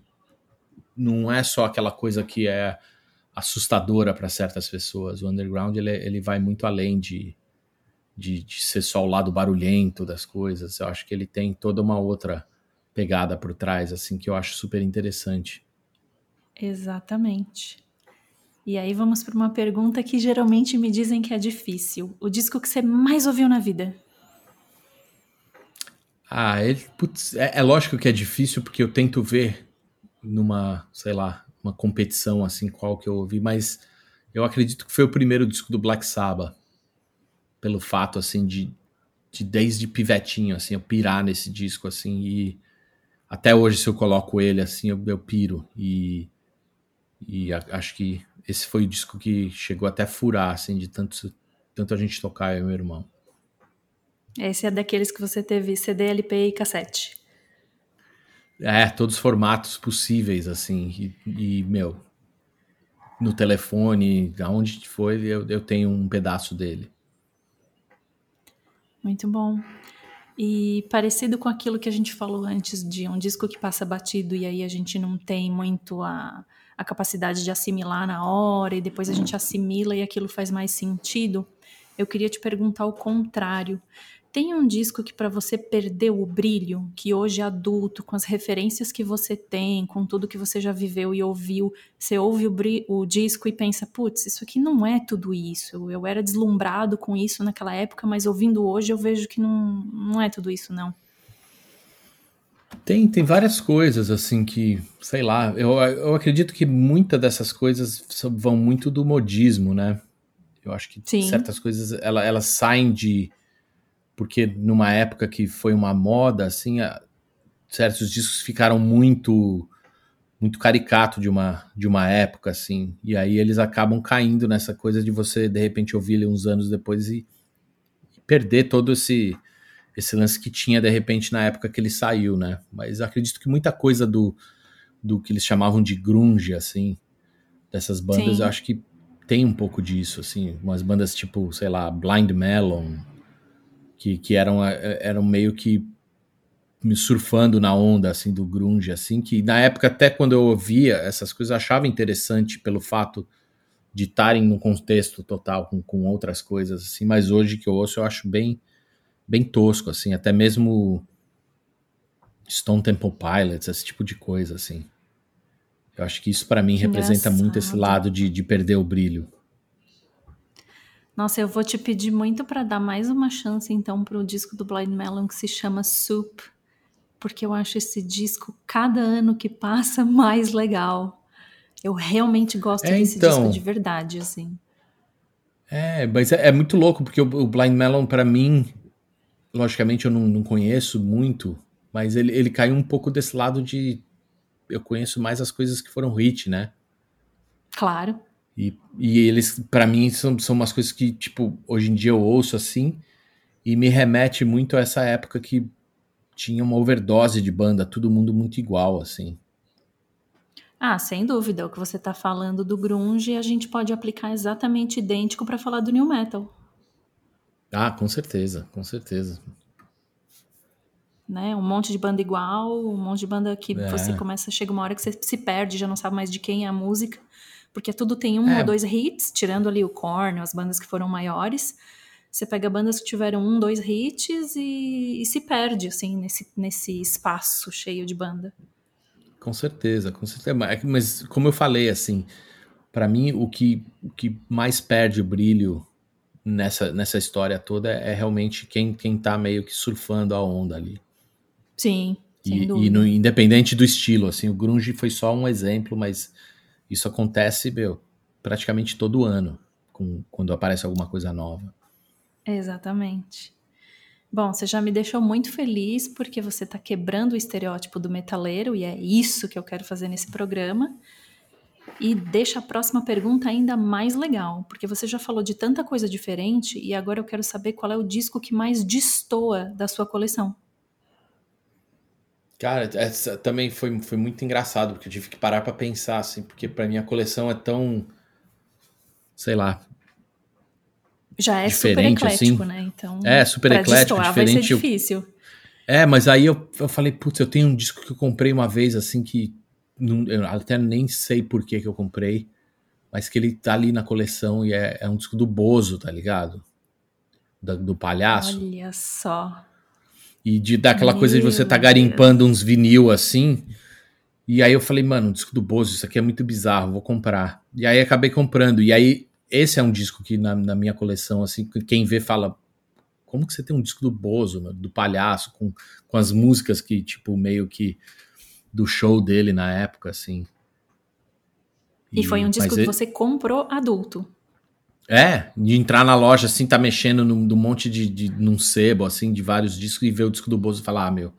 S1: não é só aquela coisa que é assustadora para certas pessoas. O underground ele, ele vai muito além de, de, de, ser só o lado barulhento das coisas. Eu acho que ele tem toda uma outra pegada por trás, assim, que eu acho super interessante.
S2: Exatamente. E aí vamos para uma pergunta que geralmente me dizem que é difícil. O disco que você mais ouviu na vida?
S1: Ah, ele, putz, é, é, lógico que é difícil porque eu tento ver numa, sei lá, uma competição assim qual que eu ouvi, mas eu acredito que foi o primeiro disco do Black Sabbath, pelo fato assim de, de desde pivetinho assim eu pirar nesse disco assim e até hoje se eu coloco ele assim eu, eu piro e e a, acho que esse foi o disco que chegou até a furar assim de tanto tanto a gente tocar eu e meu irmão.
S2: Esse é daqueles que você teve CD, LP e cassete.
S1: É, todos os formatos possíveis, assim. E, e meu, no telefone, aonde foi, eu, eu tenho um pedaço dele.
S2: Muito bom. E parecido com aquilo que a gente falou antes de um disco que passa batido e aí a gente não tem muito a, a capacidade de assimilar na hora e depois a gente assimila e aquilo faz mais sentido. Eu queria te perguntar o contrário. Tem um disco que para você perdeu o brilho, que hoje é adulto, com as referências que você tem, com tudo que você já viveu e ouviu, você ouve o, o disco e pensa, putz, isso aqui não é tudo isso. Eu era deslumbrado com isso naquela época, mas ouvindo hoje eu vejo que não, não é tudo isso, não.
S1: Tem, tem várias coisas, assim, que, sei lá, eu, eu acredito que muitas dessas coisas vão muito do modismo, né? Eu acho que Sim. certas coisas, ela, elas saem de porque numa época que foi uma moda, assim, a, certos discos ficaram muito muito caricato de uma de uma época assim. E aí eles acabam caindo nessa coisa de você de repente ouvir ele uns anos depois e, e, perder todo esse esse lance que tinha de repente na época que ele saiu né? Mas acredito que muita coisa do do que eles chamavam de grunge assim dessas bandas Sim. eu acho que tem um pouco disso assim. Umas bandas tipo sei lá Blind Melon que, que eram, é, eram meio que me surfando na onda assim do grunge assim que na época até quando eu ouvia essas coisas eu achava interessante pelo fato de estarem num contexto total com, com outras coisas assim mas hoje que eu ouço eu acho bem bem tosco assim até mesmo Stone Temple Pilots esse tipo de coisa assim. Eu acho que isso para mim representa muito esse lado de, de perder o brilho
S2: nossa, eu vou te pedir muito para dar mais uma chance então para o disco do Blind Melon que se chama Soup, porque eu acho esse disco cada ano que passa (laughs) mais legal. Eu realmente gosto é, desse então, disco de verdade, assim.
S1: É, mas é, é muito louco porque o, o Blind Melon para mim, logicamente eu não, não conheço muito, mas ele, ele caiu um pouco desse lado de eu conheço mais as coisas que foram hit, né?
S2: Claro.
S1: E, e eles, para mim, são, são umas coisas que, tipo, hoje em dia eu ouço assim e me remete muito a essa época que tinha uma overdose de banda, todo mundo muito igual, assim.
S2: Ah, sem dúvida. O que você está falando do grunge, a gente pode aplicar exatamente idêntico para falar do new metal.
S1: Ah, com certeza, com certeza.
S2: Né? Um monte de banda igual, um monte de banda que é. você começa, chega uma hora que você se perde, já não sabe mais de quem é a música porque tudo tem um é. ou dois hits, tirando ali o Korn, as bandas que foram maiores. Você pega bandas que tiveram um, dois hits e, e se perde, assim, nesse, nesse espaço cheio de banda.
S1: Com certeza, com certeza. Mas, como eu falei, assim, para mim o que, o que mais perde o brilho nessa, nessa história toda é realmente quem, quem tá meio que surfando a onda ali.
S2: Sim.
S1: E, e no, independente do estilo, assim, o grunge foi só um exemplo, mas isso acontece, meu, praticamente todo ano, com, quando aparece alguma coisa nova.
S2: Exatamente. Bom, você já me deixou muito feliz porque você está quebrando o estereótipo do metaleiro e é isso que eu quero fazer nesse programa. E deixa a próxima pergunta ainda mais legal, porque você já falou de tanta coisa diferente e agora eu quero saber qual é o disco que mais destoa da sua coleção.
S1: Cara, essa também foi, foi muito engraçado, porque eu tive que parar para pensar, assim, porque para mim a coleção é tão. Sei lá.
S2: Já é super eclético, assim. né? Então.
S1: É, super eclético, diferente. Vai ser
S2: difícil. Eu,
S1: é, mas aí eu, eu falei, putz, eu tenho um disco que eu comprei uma vez, assim, que. Não, eu até nem sei por que, que eu comprei, mas que ele tá ali na coleção e é, é um disco do Bozo, tá ligado? Do, do palhaço.
S2: Olha só.
S1: E de dar aquela Meu coisa de você estar tá garimpando uns vinil assim. E aí eu falei, mano, um disco do Bozo, isso aqui é muito bizarro, vou comprar. E aí acabei comprando. E aí, esse é um disco que na, na minha coleção, assim, quem vê fala, como que você tem um disco do Bozo, do palhaço, com, com as músicas que, tipo, meio que do show dele na época, assim.
S2: E, e foi um disco que ele... você comprou adulto.
S1: É, de entrar na loja, assim, tá mexendo num, num monte de, de. num sebo, assim, de vários discos e ver o disco do Bozo e falar, ah, meu,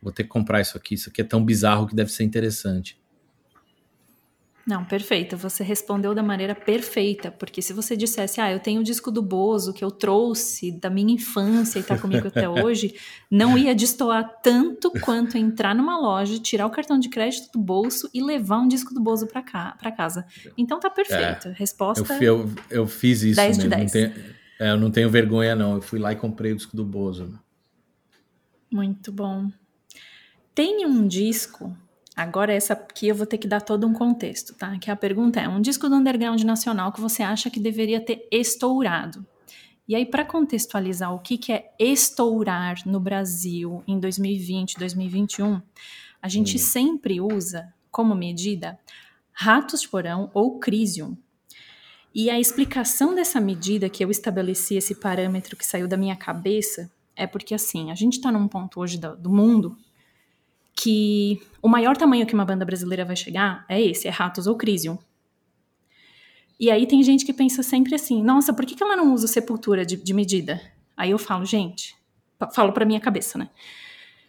S1: vou ter que comprar isso aqui, isso aqui é tão bizarro que deve ser interessante.
S2: Não, perfeito. Você respondeu da maneira perfeita, porque se você dissesse, ah, eu tenho o disco do Bozo que eu trouxe da minha infância e está comigo até (laughs) hoje, não ia destoar tanto quanto entrar numa loja, tirar o cartão de crédito do bolso e levar um disco do Bozo para cá, para casa. Então tá perfeito. É, Resposta.
S1: Eu, eu, eu, fiz isso 10 mesmo. De 10. Não tenho, é, eu não tenho vergonha, não. Eu fui lá e comprei o disco do Bozo.
S2: Muito bom. Tem um disco Agora, essa aqui eu vou ter que dar todo um contexto, tá? Que a pergunta é: um disco do underground nacional que você acha que deveria ter estourado? E aí, para contextualizar o que, que é estourar no Brasil em 2020, 2021, a gente hum. sempre usa como medida ratos de porão ou crisium. E a explicação dessa medida que eu estabeleci, esse parâmetro que saiu da minha cabeça, é porque assim, a gente está num ponto hoje do, do mundo que o maior tamanho que uma banda brasileira vai chegar é esse, é Ratos ou Crisium. E aí tem gente que pensa sempre assim, nossa, por que, que ela não usa Sepultura de, de medida? Aí eu falo, gente, falo pra minha cabeça, né?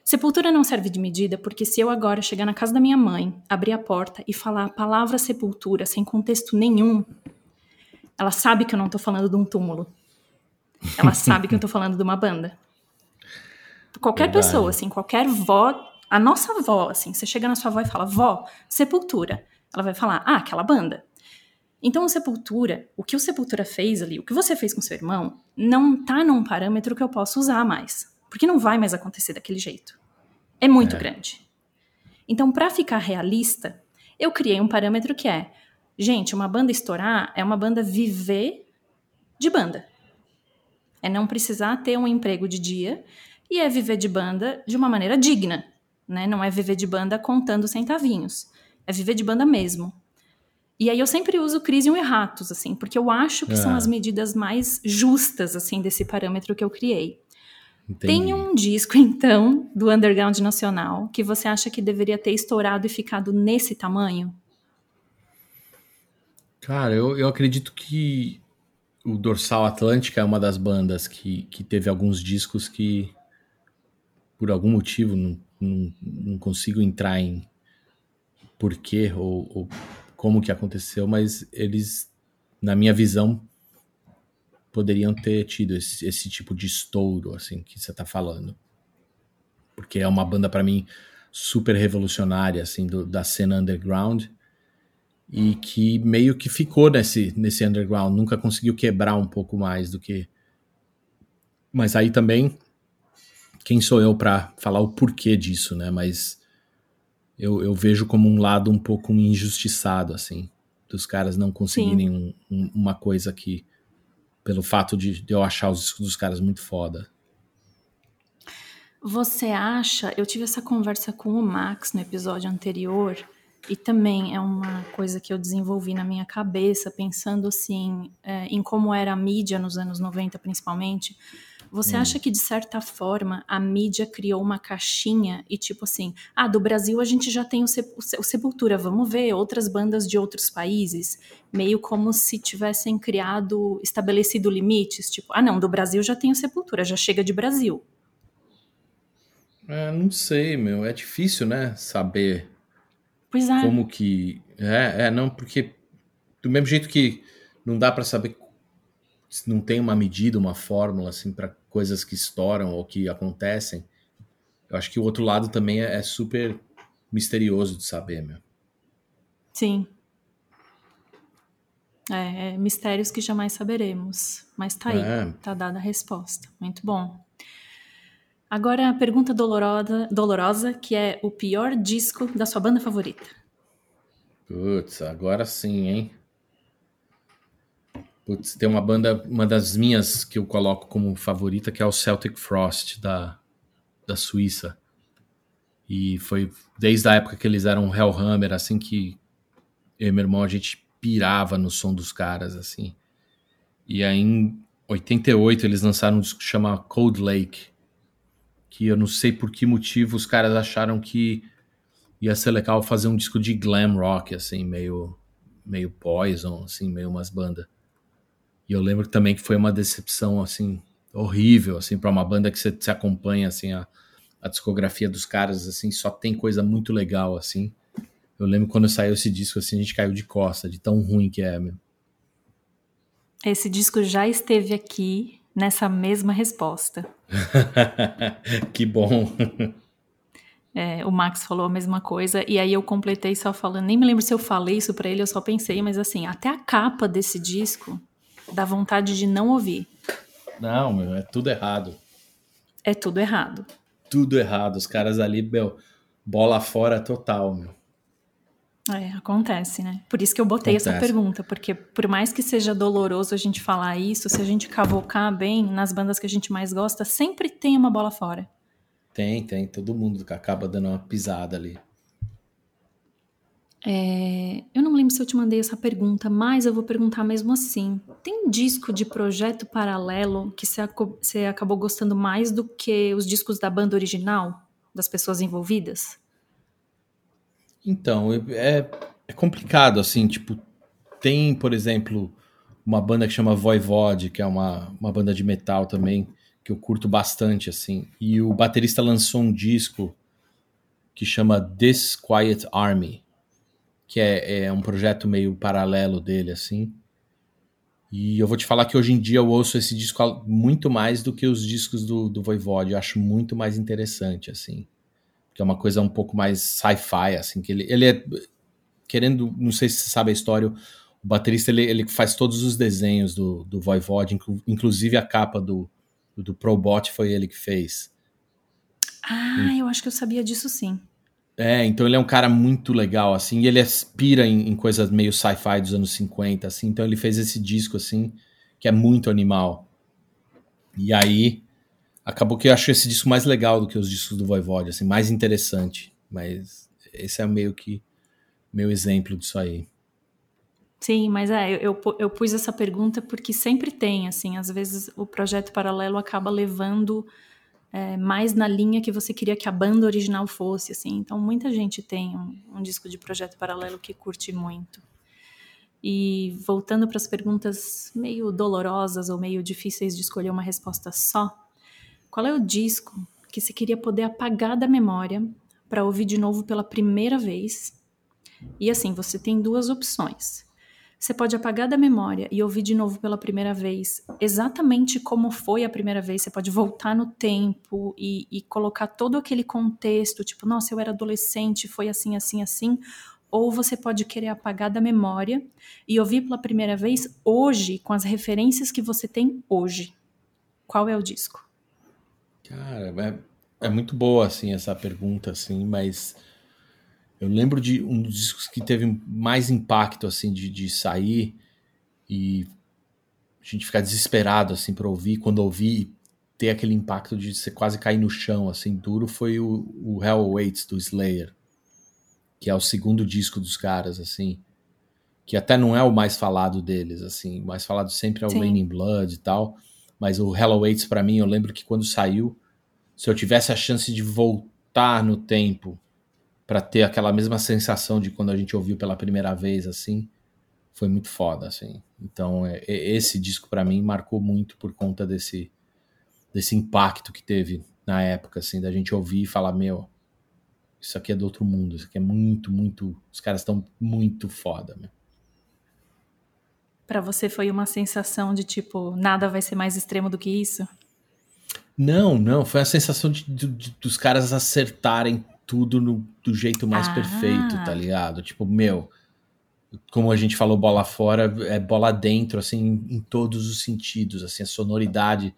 S2: Sepultura não serve de medida porque se eu agora chegar na casa da minha mãe, abrir a porta e falar a palavra sepultura sem contexto nenhum, ela sabe que eu não tô falando de um túmulo. Ela sabe que eu tô falando de uma banda. Qualquer Verdade. pessoa, assim, qualquer vó a nossa avó, assim, você chega na sua avó e fala, vó, Sepultura. Ela vai falar, ah, aquela banda. Então, o Sepultura, o que o Sepultura fez ali, o que você fez com seu irmão, não tá num parâmetro que eu posso usar mais. Porque não vai mais acontecer daquele jeito. É muito é. grande. Então, para ficar realista, eu criei um parâmetro que é: gente, uma banda estourar é uma banda viver de banda. É não precisar ter um emprego de dia e é viver de banda de uma maneira digna né? Não é viver de banda contando centavinhos. É viver de banda mesmo. E aí eu sempre uso Crisium e Ratos, assim, porque eu acho que é. são as medidas mais justas, assim, desse parâmetro que eu criei. Entendi. Tem um disco, (laughs) então, do Underground Nacional, que você acha que deveria ter estourado e ficado nesse tamanho?
S1: Cara, eu, eu acredito que o Dorsal Atlântica é uma das bandas que, que teve alguns discos que, por algum motivo, não não, não consigo entrar em porquê ou, ou como que aconteceu, mas eles, na minha visão, poderiam ter tido esse, esse tipo de estouro, assim, que você está falando. Porque é uma banda, para mim, super revolucionária, assim, do, da cena underground e que meio que ficou nesse, nesse underground, nunca conseguiu quebrar um pouco mais do que. Mas aí também quem sou eu para falar o porquê disso, né? Mas eu, eu, vejo como um lado um pouco injustiçado, assim, dos caras não conseguirem um, um, uma coisa que, pelo fato de, de eu achar os discos dos caras muito foda.
S2: Você acha? Eu tive essa conversa com o Max no episódio anterior e também é uma coisa que eu desenvolvi na minha cabeça, pensando assim é, em como era a mídia nos anos 90, principalmente. Você hum. acha que, de certa forma, a mídia criou uma caixinha e, tipo assim, ah, do Brasil a gente já tem o, o Sepultura, vamos ver outras bandas de outros países? Meio como se tivessem criado, estabelecido limites, tipo, ah, não, do Brasil já tem o Sepultura, já chega de Brasil.
S1: É, não sei, meu, é difícil, né, saber
S2: pois é.
S1: como que... É, é, não, porque do mesmo jeito que não dá para saber não tem uma medida, uma fórmula assim para coisas que estouram ou que acontecem. Eu acho que o outro lado também é, é super misterioso de saber, meu.
S2: Sim. É, é, mistérios que jamais saberemos. Mas tá aí, é. tá dada a resposta. Muito bom. Agora a pergunta dolorosa, dolorosa, que é o pior disco da sua banda favorita.
S1: Putz, agora sim, hein? Putz, tem uma banda, uma das minhas que eu coloco como favorita, que é o Celtic Frost, da, da Suíça. E foi desde a época que eles eram Hellhammer, assim, que eu e meu irmão, a gente pirava no som dos caras, assim. E aí, em 88, eles lançaram um disco que chama Cold Lake, que eu não sei por que motivo os caras acharam que ia ser legal fazer um disco de glam rock, assim, meio, meio Poison, assim, meio umas bandas. E eu lembro também que foi uma decepção, assim, horrível, assim, para uma banda que você, se acompanha, assim, a, a discografia dos caras, assim, só tem coisa muito legal, assim. Eu lembro quando saiu esse disco, assim, a gente caiu de costa, de tão ruim que é, meu.
S2: Esse disco já esteve aqui nessa mesma resposta. (laughs)
S1: que bom.
S2: É, o Max falou a mesma coisa, e aí eu completei só falando, nem me lembro se eu falei isso para ele, eu só pensei, mas assim, até a capa desse disco dá vontade de não ouvir.
S1: Não, meu, é tudo errado.
S2: É tudo errado.
S1: Tudo errado. Os caras ali, meu, bola fora total, meu.
S2: É, acontece, né? Por isso que eu botei acontece. essa pergunta, porque por mais que seja doloroso a gente falar isso, se a gente cavocar bem nas bandas que a gente mais gosta, sempre tem uma bola fora.
S1: Tem, tem. Todo mundo acaba dando uma pisada ali.
S2: É, eu não lembro se eu te mandei essa pergunta, mas eu vou perguntar mesmo assim. Tem disco de projeto paralelo que você acabou gostando mais do que os discos da banda original, das pessoas envolvidas?
S1: Então, é, é complicado, assim, tipo, tem, por exemplo, uma banda que chama Voivode, que é uma, uma banda de metal também, que eu curto bastante, assim, e o baterista lançou um disco que chama This Quiet Army, que é, é um projeto meio paralelo dele, assim, e eu vou te falar que hoje em dia eu ouço esse disco muito mais do que os discos do, do Voivode, eu acho muito mais interessante, assim que é uma coisa um pouco mais sci-fi, assim, que ele, ele é, querendo, não sei se você sabe a história, o baterista, ele, ele faz todos os desenhos do, do Voivod, inclu, inclusive a capa do, do Probot foi ele que fez.
S2: Ah, eu acho que eu sabia disso sim.
S1: É, então ele é um cara muito legal, assim, e ele aspira em, em coisas meio sci-fi dos anos 50, assim, então ele fez esse disco, assim, que é muito animal. E aí, acabou que eu acho esse disco mais legal do que os discos do Voivode, assim, mais interessante. Mas esse é meio que meu exemplo disso aí.
S2: Sim, mas é, eu, eu pus essa pergunta porque sempre tem, assim, às vezes o projeto paralelo acaba levando é, mais na linha que você queria que a banda original fosse, assim. Então, muita gente tem um, um disco de projeto paralelo que curte muito. E voltando para as perguntas meio dolorosas ou meio difíceis de escolher uma resposta só, qual é o disco que você queria poder apagar da memória para ouvir de novo pela primeira vez? E assim, você tem duas opções. Você pode apagar da memória e ouvir de novo pela primeira vez exatamente como foi a primeira vez. Você pode voltar no tempo e, e, colocar todo aquele contexto, tipo, nossa, eu era adolescente, foi assim, assim, assim. Ou você pode querer apagar da memória e ouvir pela primeira vez hoje, com as referências que você tem hoje. Qual é o disco?
S1: Cara, é, é muito boa, assim, essa pergunta, assim, mas eu lembro de um dos discos que teve mais impacto, assim, de, de sair e a gente ficar desesperado, assim, para ouvir. Quando ouvir, ter aquele impacto de você quase cair no chão, assim, duro, foi o, o Hell Waits, do Slayer, que é o segundo disco dos caras, assim, que até não é o mais falado deles, assim, o mais falado sempre é o Raining Blood e tal, mas o Hell Waits, para mim, eu lembro que quando saiu, se eu tivesse a chance de voltar no tempo para ter aquela mesma sensação de quando a gente ouviu pela primeira vez, assim, foi muito foda, assim. Então, é, é, esse disco para mim marcou muito por conta desse desse impacto que teve na época, assim, da gente ouvir e falar, meu, isso aqui é do outro mundo, isso aqui é muito, muito, os caras estão muito foda, meu.
S2: Para você foi uma sensação de tipo, nada vai ser mais extremo do que isso?
S1: Não, não. Foi a sensação de, de, de dos caras acertarem tudo no, do jeito mais ah. perfeito, tá ligado? Tipo, meu, como a gente falou, bola fora, é bola dentro, assim, em todos os sentidos, assim, a sonoridade,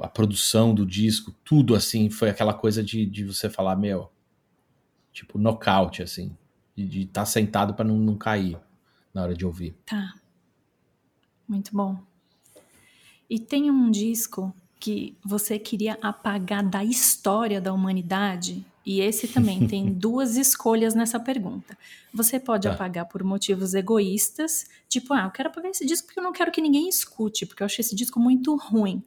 S1: a produção do disco, tudo, assim, foi aquela coisa de, de você falar, meu, tipo, nocaute, assim, de estar tá sentado para não, não cair na hora de ouvir.
S2: Tá. Muito bom. E tem um disco que você queria apagar da história da humanidade, e esse também (laughs) tem duas escolhas nessa pergunta. Você pode
S1: Tá.
S2: apagar por motivos egoístas, tipo, ah, eu quero apagar esse disco porque eu não quero que ninguém escute, porque eu achei esse disco muito ruim.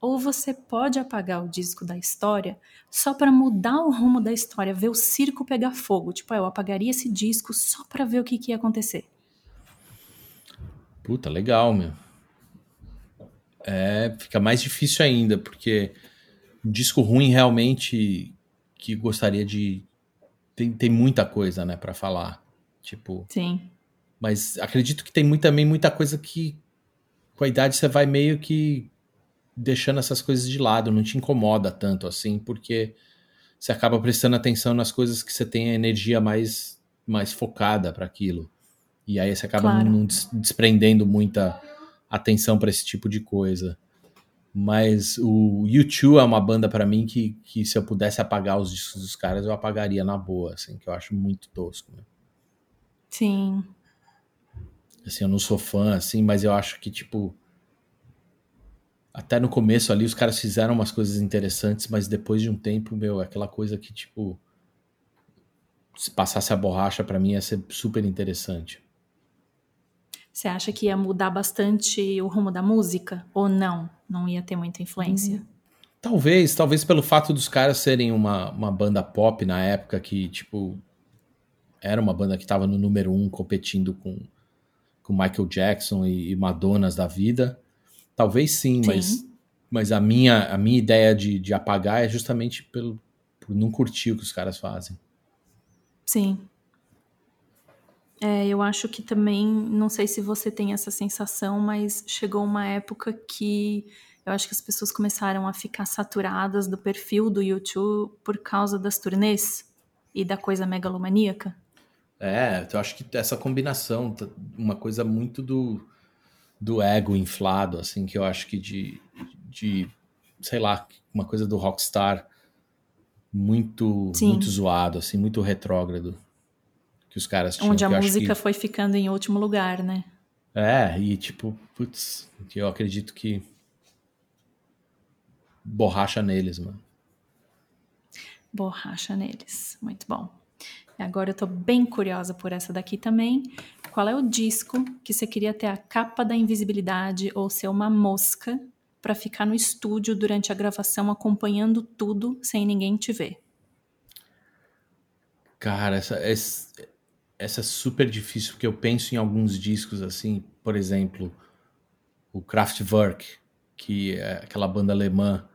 S2: Ou você pode apagar o disco da história só para mudar o rumo da história, ver o circo pegar fogo. Tipo, ah, eu apagaria esse disco só para ver o que, que ia acontecer.
S1: Puta, legal, meu. É, fica mais difícil ainda, porque um disco ruim realmente que gostaria de. Tem, tem muita coisa, né, pra falar. Tipo,
S2: Sim.
S1: mas acredito que tem muito, também muita coisa que com a idade você vai meio que deixando essas coisas de lado, não te incomoda tanto assim, porque você acaba prestando atenção nas coisas que você tem a energia mais, mais focada para aquilo. E aí você acaba
S2: Claro.
S1: não des- desprendendo muita atenção para esse tipo de coisa. Mas o U2 é uma banda para mim que, que se eu pudesse apagar os discos dos caras, eu apagaria na boa, assim, que eu acho muito tosco. Né?
S2: Sim.
S1: Assim, eu não sou fã, assim, mas eu acho que, tipo. Até no começo ali os caras fizeram umas coisas interessantes, mas depois de um tempo, meu, é aquela coisa que, tipo. Se passasse a borracha, pra mim ia ser super interessante.
S2: Você acha que ia mudar bastante o rumo da música? Ou não? Não ia ter muita influência?
S1: Talvez, talvez pelo fato dos caras serem uma, uma banda pop na época que, tipo. Era uma banda que tava no número um competindo com, com Michael Jackson e, e Madonas da vida. Talvez sim,
S2: Sim.
S1: mas, mas a, minha, a minha ideia de, de apagar é justamente pelo, por não curtir o que os caras fazem.
S2: Sim. É, eu acho que também, não sei se você tem essa sensação, mas chegou uma época que eu acho que as pessoas começaram a ficar saturadas do perfil do YouTube por causa das turnês e da coisa megalomaníaca.
S1: É, eu acho que essa combinação, uma coisa muito do, do ego inflado, assim, que eu acho que de, de sei lá, uma coisa do rockstar muito,
S2: Sim.
S1: muito zoado, assim, muito retrógrado que os caras tinham.
S2: onde a música
S1: que-
S2: foi ficando em último lugar, né?
S1: É, e tipo, putz, que eu acredito que borracha neles, mano.
S2: Borracha neles. Muito bom. Agora eu tô bem curiosa por essa daqui também. Qual é o disco que você queria ter a capa da invisibilidade ou ser uma mosca pra ficar no estúdio durante a gravação acompanhando tudo sem ninguém te ver?
S1: Cara, essa, essa, essa é super difícil, porque eu penso em alguns discos assim, por exemplo, o Kraftwerk, que é aquela banda alemã,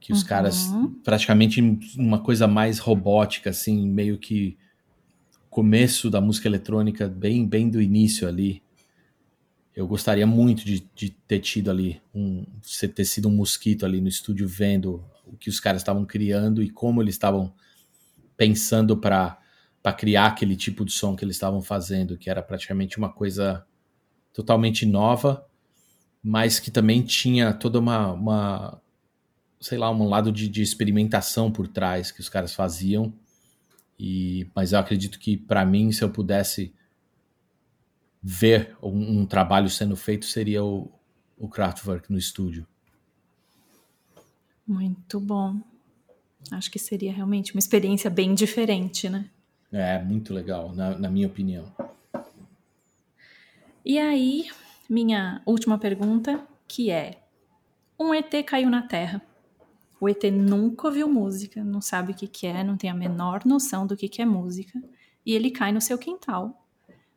S1: que os
S2: Uhum.
S1: caras praticamente uma coisa mais robótica, assim, meio que começo da música eletrônica, bem, bem do início ali. Eu gostaria muito de, de ter tido ali, um, ter sido um mosquito ali no estúdio vendo o que os caras estavam criando e como eles estavam pensando para criar aquele tipo de som que eles estavam fazendo, que era praticamente uma coisa totalmente nova, mas que também tinha toda uma, uma sei lá, um lado de, de experimentação por trás que os caras faziam. E, mas eu acredito que para mim, se eu pudesse ver um, um trabalho sendo feito, seria o, o Kraftwerk no estúdio.
S2: Muito bom. Acho que seria realmente uma experiência bem diferente, né?
S1: É muito legal, na, na minha opinião.
S2: E aí, minha última pergunta, que é: um ET caiu na Terra. O ET nunca ouviu música, não sabe o que, que é, não tem a menor noção do que, que é música, e ele cai no seu quintal.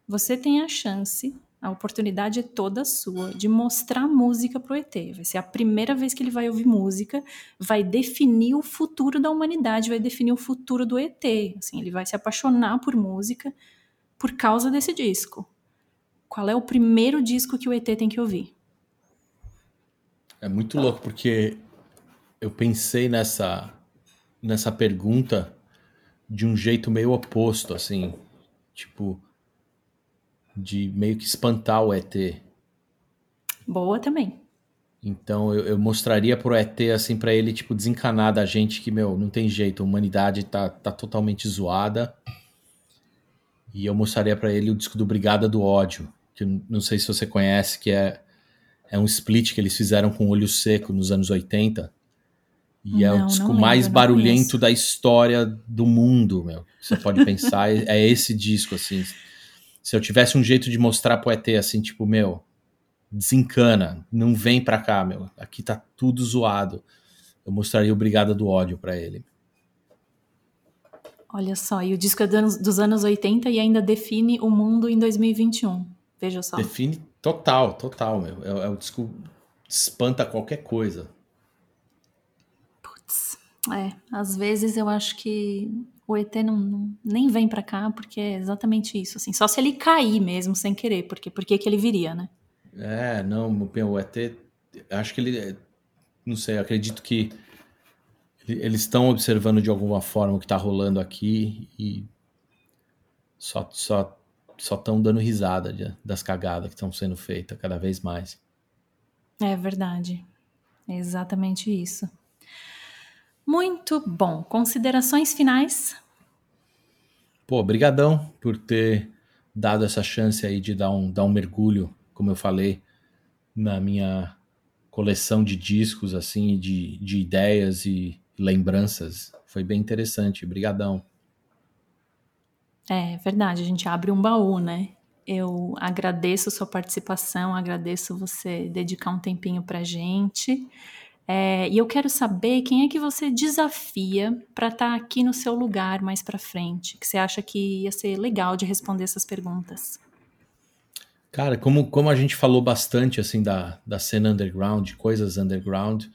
S2: Você tem a chance, a oportunidade é toda sua, de mostrar música pro ET. Vai ser a primeira vez que ele vai ouvir música, vai definir o futuro da humanidade, vai definir o futuro do ET. Assim, ele vai se apaixonar por música por causa desse disco. Qual é o primeiro disco que o ET tem que ouvir?
S1: É muito louco porque eu pensei nessa nessa pergunta de um jeito meio oposto, assim, tipo de meio que espantar o ET.
S2: Boa também.
S1: Então eu, eu mostraria pro ET assim para ele tipo desencanar da gente que meu não tem jeito, a humanidade tá, tá totalmente zoada. E eu mostraria para ele o disco do Brigada do Ódio, que não sei se você conhece, que é é um split que eles fizeram com olho seco nos anos 80. E
S2: não,
S1: é o disco mais barulhento da história do mundo, meu. Você pode pensar, (laughs) é esse disco, assim. Se eu tivesse um jeito de mostrar pro ET, assim, tipo, meu, desencana, não vem pra cá, meu. Aqui tá tudo zoado. Eu mostraria o Brigada do Ódio para ele.
S2: Olha só, e o disco é dos anos 80 e ainda define o mundo em 2021. Veja só.
S1: Define total, total, meu. É, é o disco espanta qualquer coisa.
S2: Putz, é. Às vezes eu acho que o ET não, não nem vem para cá porque é exatamente isso, assim. Só se ele cair mesmo sem querer, porque por que ele viria, né?
S1: É, não, o ET, acho que ele, não sei, acredito que eles estão observando de alguma forma o que está rolando aqui e só só só estão dando risada de, das cagadas que estão sendo feitas cada vez mais.
S2: É verdade. É exatamente isso. Muito bom. Considerações finais?
S1: Pô, brigadão por ter dado essa chance aí de dar um, dar um mergulho, como eu falei, na minha coleção de discos, assim, de, de ideias e lembranças. Foi bem interessante. Brigadão.
S2: É verdade, a gente abre um baú, né? Eu agradeço sua participação, agradeço você dedicar um tempinho pra gente. É, e eu quero saber quem é que você desafia para estar tá aqui no seu lugar mais para frente, que você acha que ia ser legal de responder essas perguntas.
S1: Cara, como, como a gente falou bastante assim da, da cena underground, de coisas underground,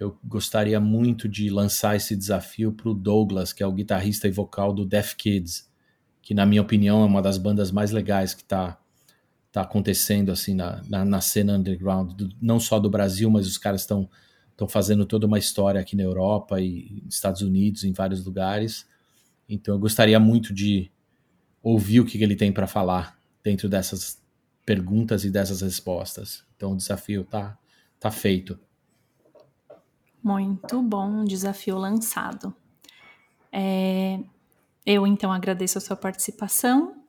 S1: eu gostaria muito de lançar esse desafio para o Douglas, que é o guitarrista e vocal do Death Kids, que na minha opinião é uma das bandas mais legais que está tá acontecendo assim na, na, na cena underground, do, não só do Brasil, mas os caras estão estão fazendo toda uma história aqui na Europa e Estados Unidos, em vários lugares. Então eu gostaria muito de ouvir o que ele tem para falar dentro dessas perguntas e dessas respostas. Então o desafio tá tá feito.
S2: Muito bom, desafio lançado. É, eu então agradeço a sua participação.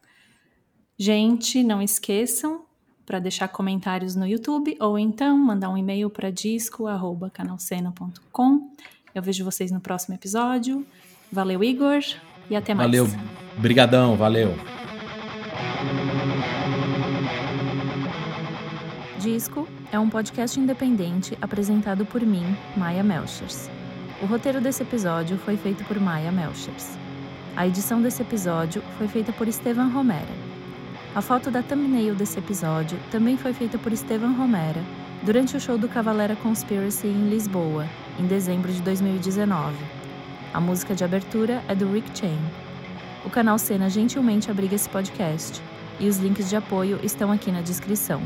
S2: Gente, não esqueçam para deixar comentários no YouTube ou então mandar um e-mail para disco@canalcena.com. Eu vejo vocês no próximo episódio. Valeu, Igor, e até mais.
S1: Valeu. Brigadão, valeu.
S2: Disco é um podcast independente apresentado por mim, Maia Melchers. O roteiro desse episódio foi feito por Maia Melchers. A edição desse episódio foi feita por Estevan Romera. A foto da thumbnail desse episódio também foi feita por Estevan Romera durante o show do Cavalera Conspiracy em Lisboa, em dezembro de 2019. A música de abertura é do Rick Chain. O canal Cena gentilmente abriga esse podcast, e os links de apoio estão aqui na descrição.